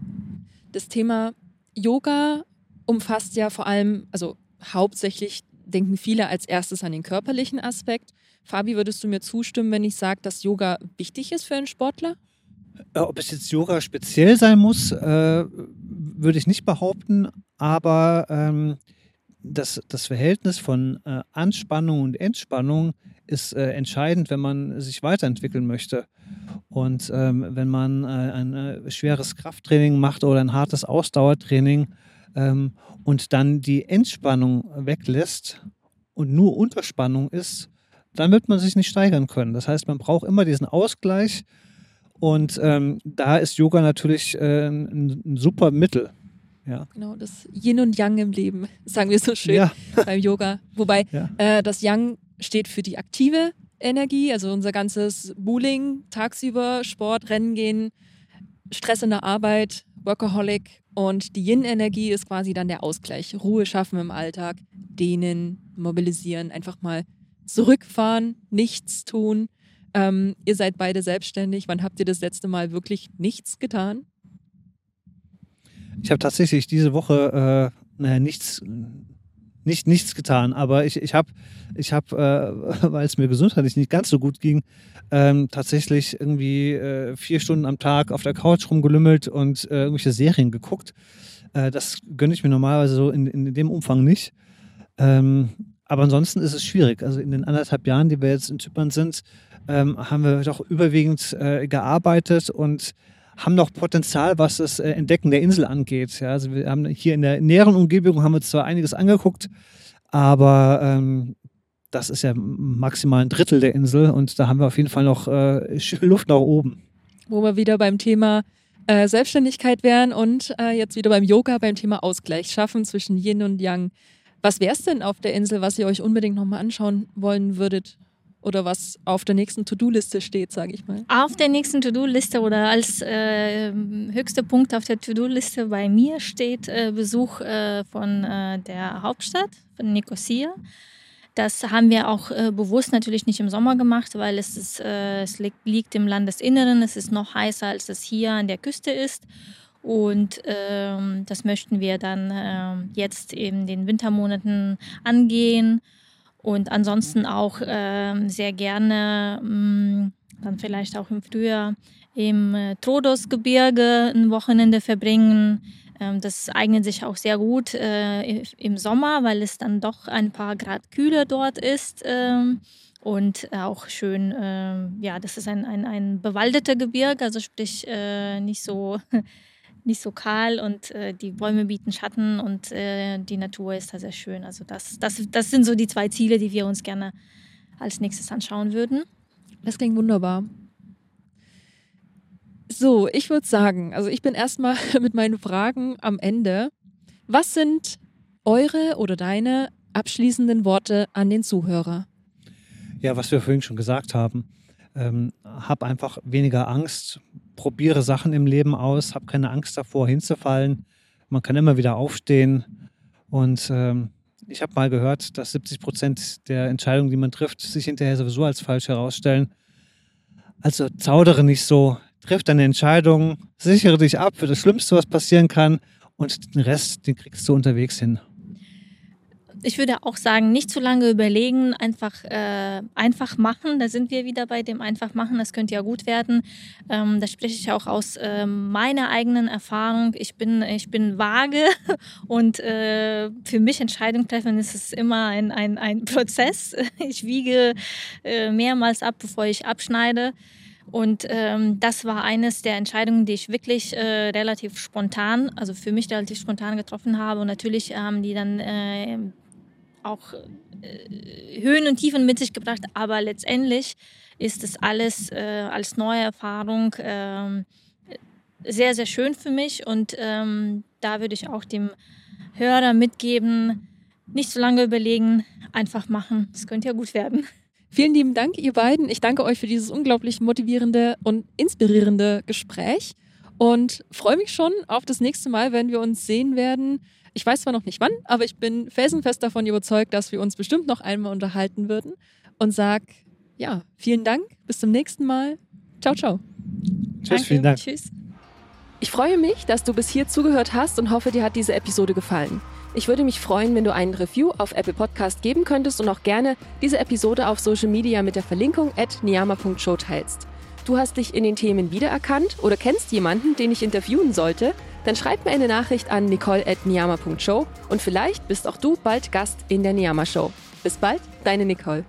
Das Thema Yoga umfasst ja vor allem, also hauptsächlich denken viele als erstes an den körperlichen Aspekt. Fabi, würdest du mir zustimmen, wenn ich sage, dass Yoga wichtig ist für einen Sportler? Äh, ob es jetzt Yoga speziell sein muss, äh, würde ich nicht behaupten, aber ähm, das, das Verhältnis von äh, Anspannung und Entspannung ist äh, entscheidend, wenn man sich weiterentwickeln möchte. Und ähm, wenn man äh, ein äh, schweres Krafttraining macht oder ein hartes Ausdauertraining ähm, und dann die Entspannung weglässt und nur Unterspannung ist, dann wird man sich nicht steigern können. Das heißt, man braucht immer diesen Ausgleich. Und ähm, da ist Yoga natürlich äh, ein, ein super Mittel. Ja. Genau, das Yin und Yang im Leben, sagen wir so schön ja. beim Yoga. Wobei ja. äh, das Yang steht für die aktive Energie, also unser ganzes Bowling, tagsüber Sport, Rennen gehen, Stress in der Arbeit, Workaholic und die Yin-Energie ist quasi dann der Ausgleich. Ruhe schaffen im Alltag, dehnen, mobilisieren, einfach mal zurückfahren, nichts tun. Ähm, ihr seid beide selbstständig. Wann habt ihr das letzte Mal wirklich nichts getan? Ich habe tatsächlich diese Woche äh, naja, nichts, nicht, nichts getan, aber ich, ich habe, ich hab, äh, weil es mir gesundheitlich nicht ganz so gut ging, ähm, tatsächlich irgendwie äh, vier Stunden am Tag auf der Couch rumgelümmelt und äh, irgendwelche Serien geguckt. Äh, das gönne ich mir normalerweise so in, in dem Umfang nicht. Ähm, aber ansonsten ist es schwierig. Also in den anderthalb Jahren, die wir jetzt in Zypern sind, ähm, haben wir doch überwiegend äh, gearbeitet und haben noch Potenzial, was das äh, Entdecken der Insel angeht. Ja, also wir haben hier in der näheren Umgebung haben wir zwar einiges angeguckt, aber ähm, das ist ja maximal ein Drittel der Insel und da haben wir auf jeden Fall noch äh, Luft nach oben. Wo wir wieder beim Thema äh, Selbstständigkeit wären und äh, jetzt wieder beim Yoga beim Thema Ausgleich schaffen zwischen Yin und Yang. Was wäre es denn auf der Insel, was ihr euch unbedingt nochmal anschauen wollen würdet? Oder was auf der nächsten To-Do-Liste steht, sage ich mal? Auf der nächsten To-Do-Liste oder als äh, höchster Punkt auf der To-Do-Liste bei mir steht äh, Besuch äh, von äh, der Hauptstadt, von Nicosia. Das haben wir auch äh, bewusst natürlich nicht im Sommer gemacht, weil es, ist, äh, es liegt, liegt im Landesinneren, es ist noch heißer, als es hier an der Küste ist. Und ähm, das möchten wir dann ähm, jetzt in den Wintermonaten angehen und ansonsten auch äh, sehr gerne, mh, mm, dann vielleicht auch im Frühjahr, im äh, Trodosgebirge ein Wochenende verbringen. Ähm, das eignet sich auch sehr gut äh, im Sommer, weil es dann doch ein paar Grad kühler dort ist. Ähm, und auch schön, äh, ja, das ist ein, ein, ein bewaldeter Gebirge, also sprich äh, nicht so nicht so kahl und äh, die Bäume bieten Schatten und äh, die Natur ist da sehr schön. Also das, das, das sind so die zwei Ziele, die wir uns gerne als nächstes anschauen würden. Das klingt wunderbar. So, ich würde sagen, also ich bin erstmal mit meinen Fragen am Ende. Was sind eure oder deine abschließenden Worte an den Zuhörer? Ja, was wir vorhin schon gesagt haben. Ähm, hab einfach weniger Angst, probiere Sachen im Leben aus, habe keine Angst davor, hinzufallen. Man kann immer wieder aufstehen. Und ähm, ich habe mal gehört, dass 70 Prozent der Entscheidungen, die man trifft, sich hinterher sowieso als falsch herausstellen. Also zaudere nicht so, triff deine Entscheidung, sichere dich ab für das Schlimmste, was passieren kann und den Rest, den kriegst du unterwegs hin ich würde auch sagen, nicht zu lange überlegen, einfach, äh, einfach machen. Da sind wir wieder bei dem einfach machen. Das könnte ja gut werden. Ähm, da spreche ich auch aus äh, meiner eigenen Erfahrung. Ich bin, ich bin vage und äh, für mich Entscheidung treffen ist es immer ein, ein, ein Prozess. Ich wiege äh, mehrmals ab, bevor ich abschneide. Und ähm, das war eines der Entscheidungen, die ich wirklich äh, relativ spontan, also für mich relativ spontan getroffen habe. Und natürlich haben die dann äh, auch äh, Höhen und Tiefen mit sich gebracht, aber letztendlich ist es alles äh, als neue Erfahrung äh, sehr, sehr schön für mich und ähm, da würde ich auch dem Hörer mitgeben, nicht so lange überlegen, einfach machen. Es könnte ja gut werden. Vielen lieben Dank, ihr beiden. Ich danke euch für dieses unglaublich motivierende und inspirierende Gespräch und freue mich schon auf das nächste Mal, wenn wir uns sehen werden. Ich weiß zwar noch nicht wann, aber ich bin felsenfest davon überzeugt, dass wir uns bestimmt noch einmal unterhalten würden und sag ja, vielen Dank, bis zum nächsten Mal. Ciao, ciao. Tschüss, Danke. vielen Dank. Tschüss. Ich freue mich, dass du bis hier zugehört hast und hoffe, dir hat diese Episode gefallen. Ich würde mich freuen, wenn du einen Review auf Apple Podcast geben könntest und auch gerne diese Episode auf Social Media mit der Verlinkung at niyama.show teilst. Du hast dich in den Themen wiedererkannt oder kennst jemanden, den ich interviewen sollte? Dann schreib mir eine Nachricht an nicole.niyama.show und vielleicht bist auch du bald Gast in der Niyama Show. Bis bald, deine Nicole.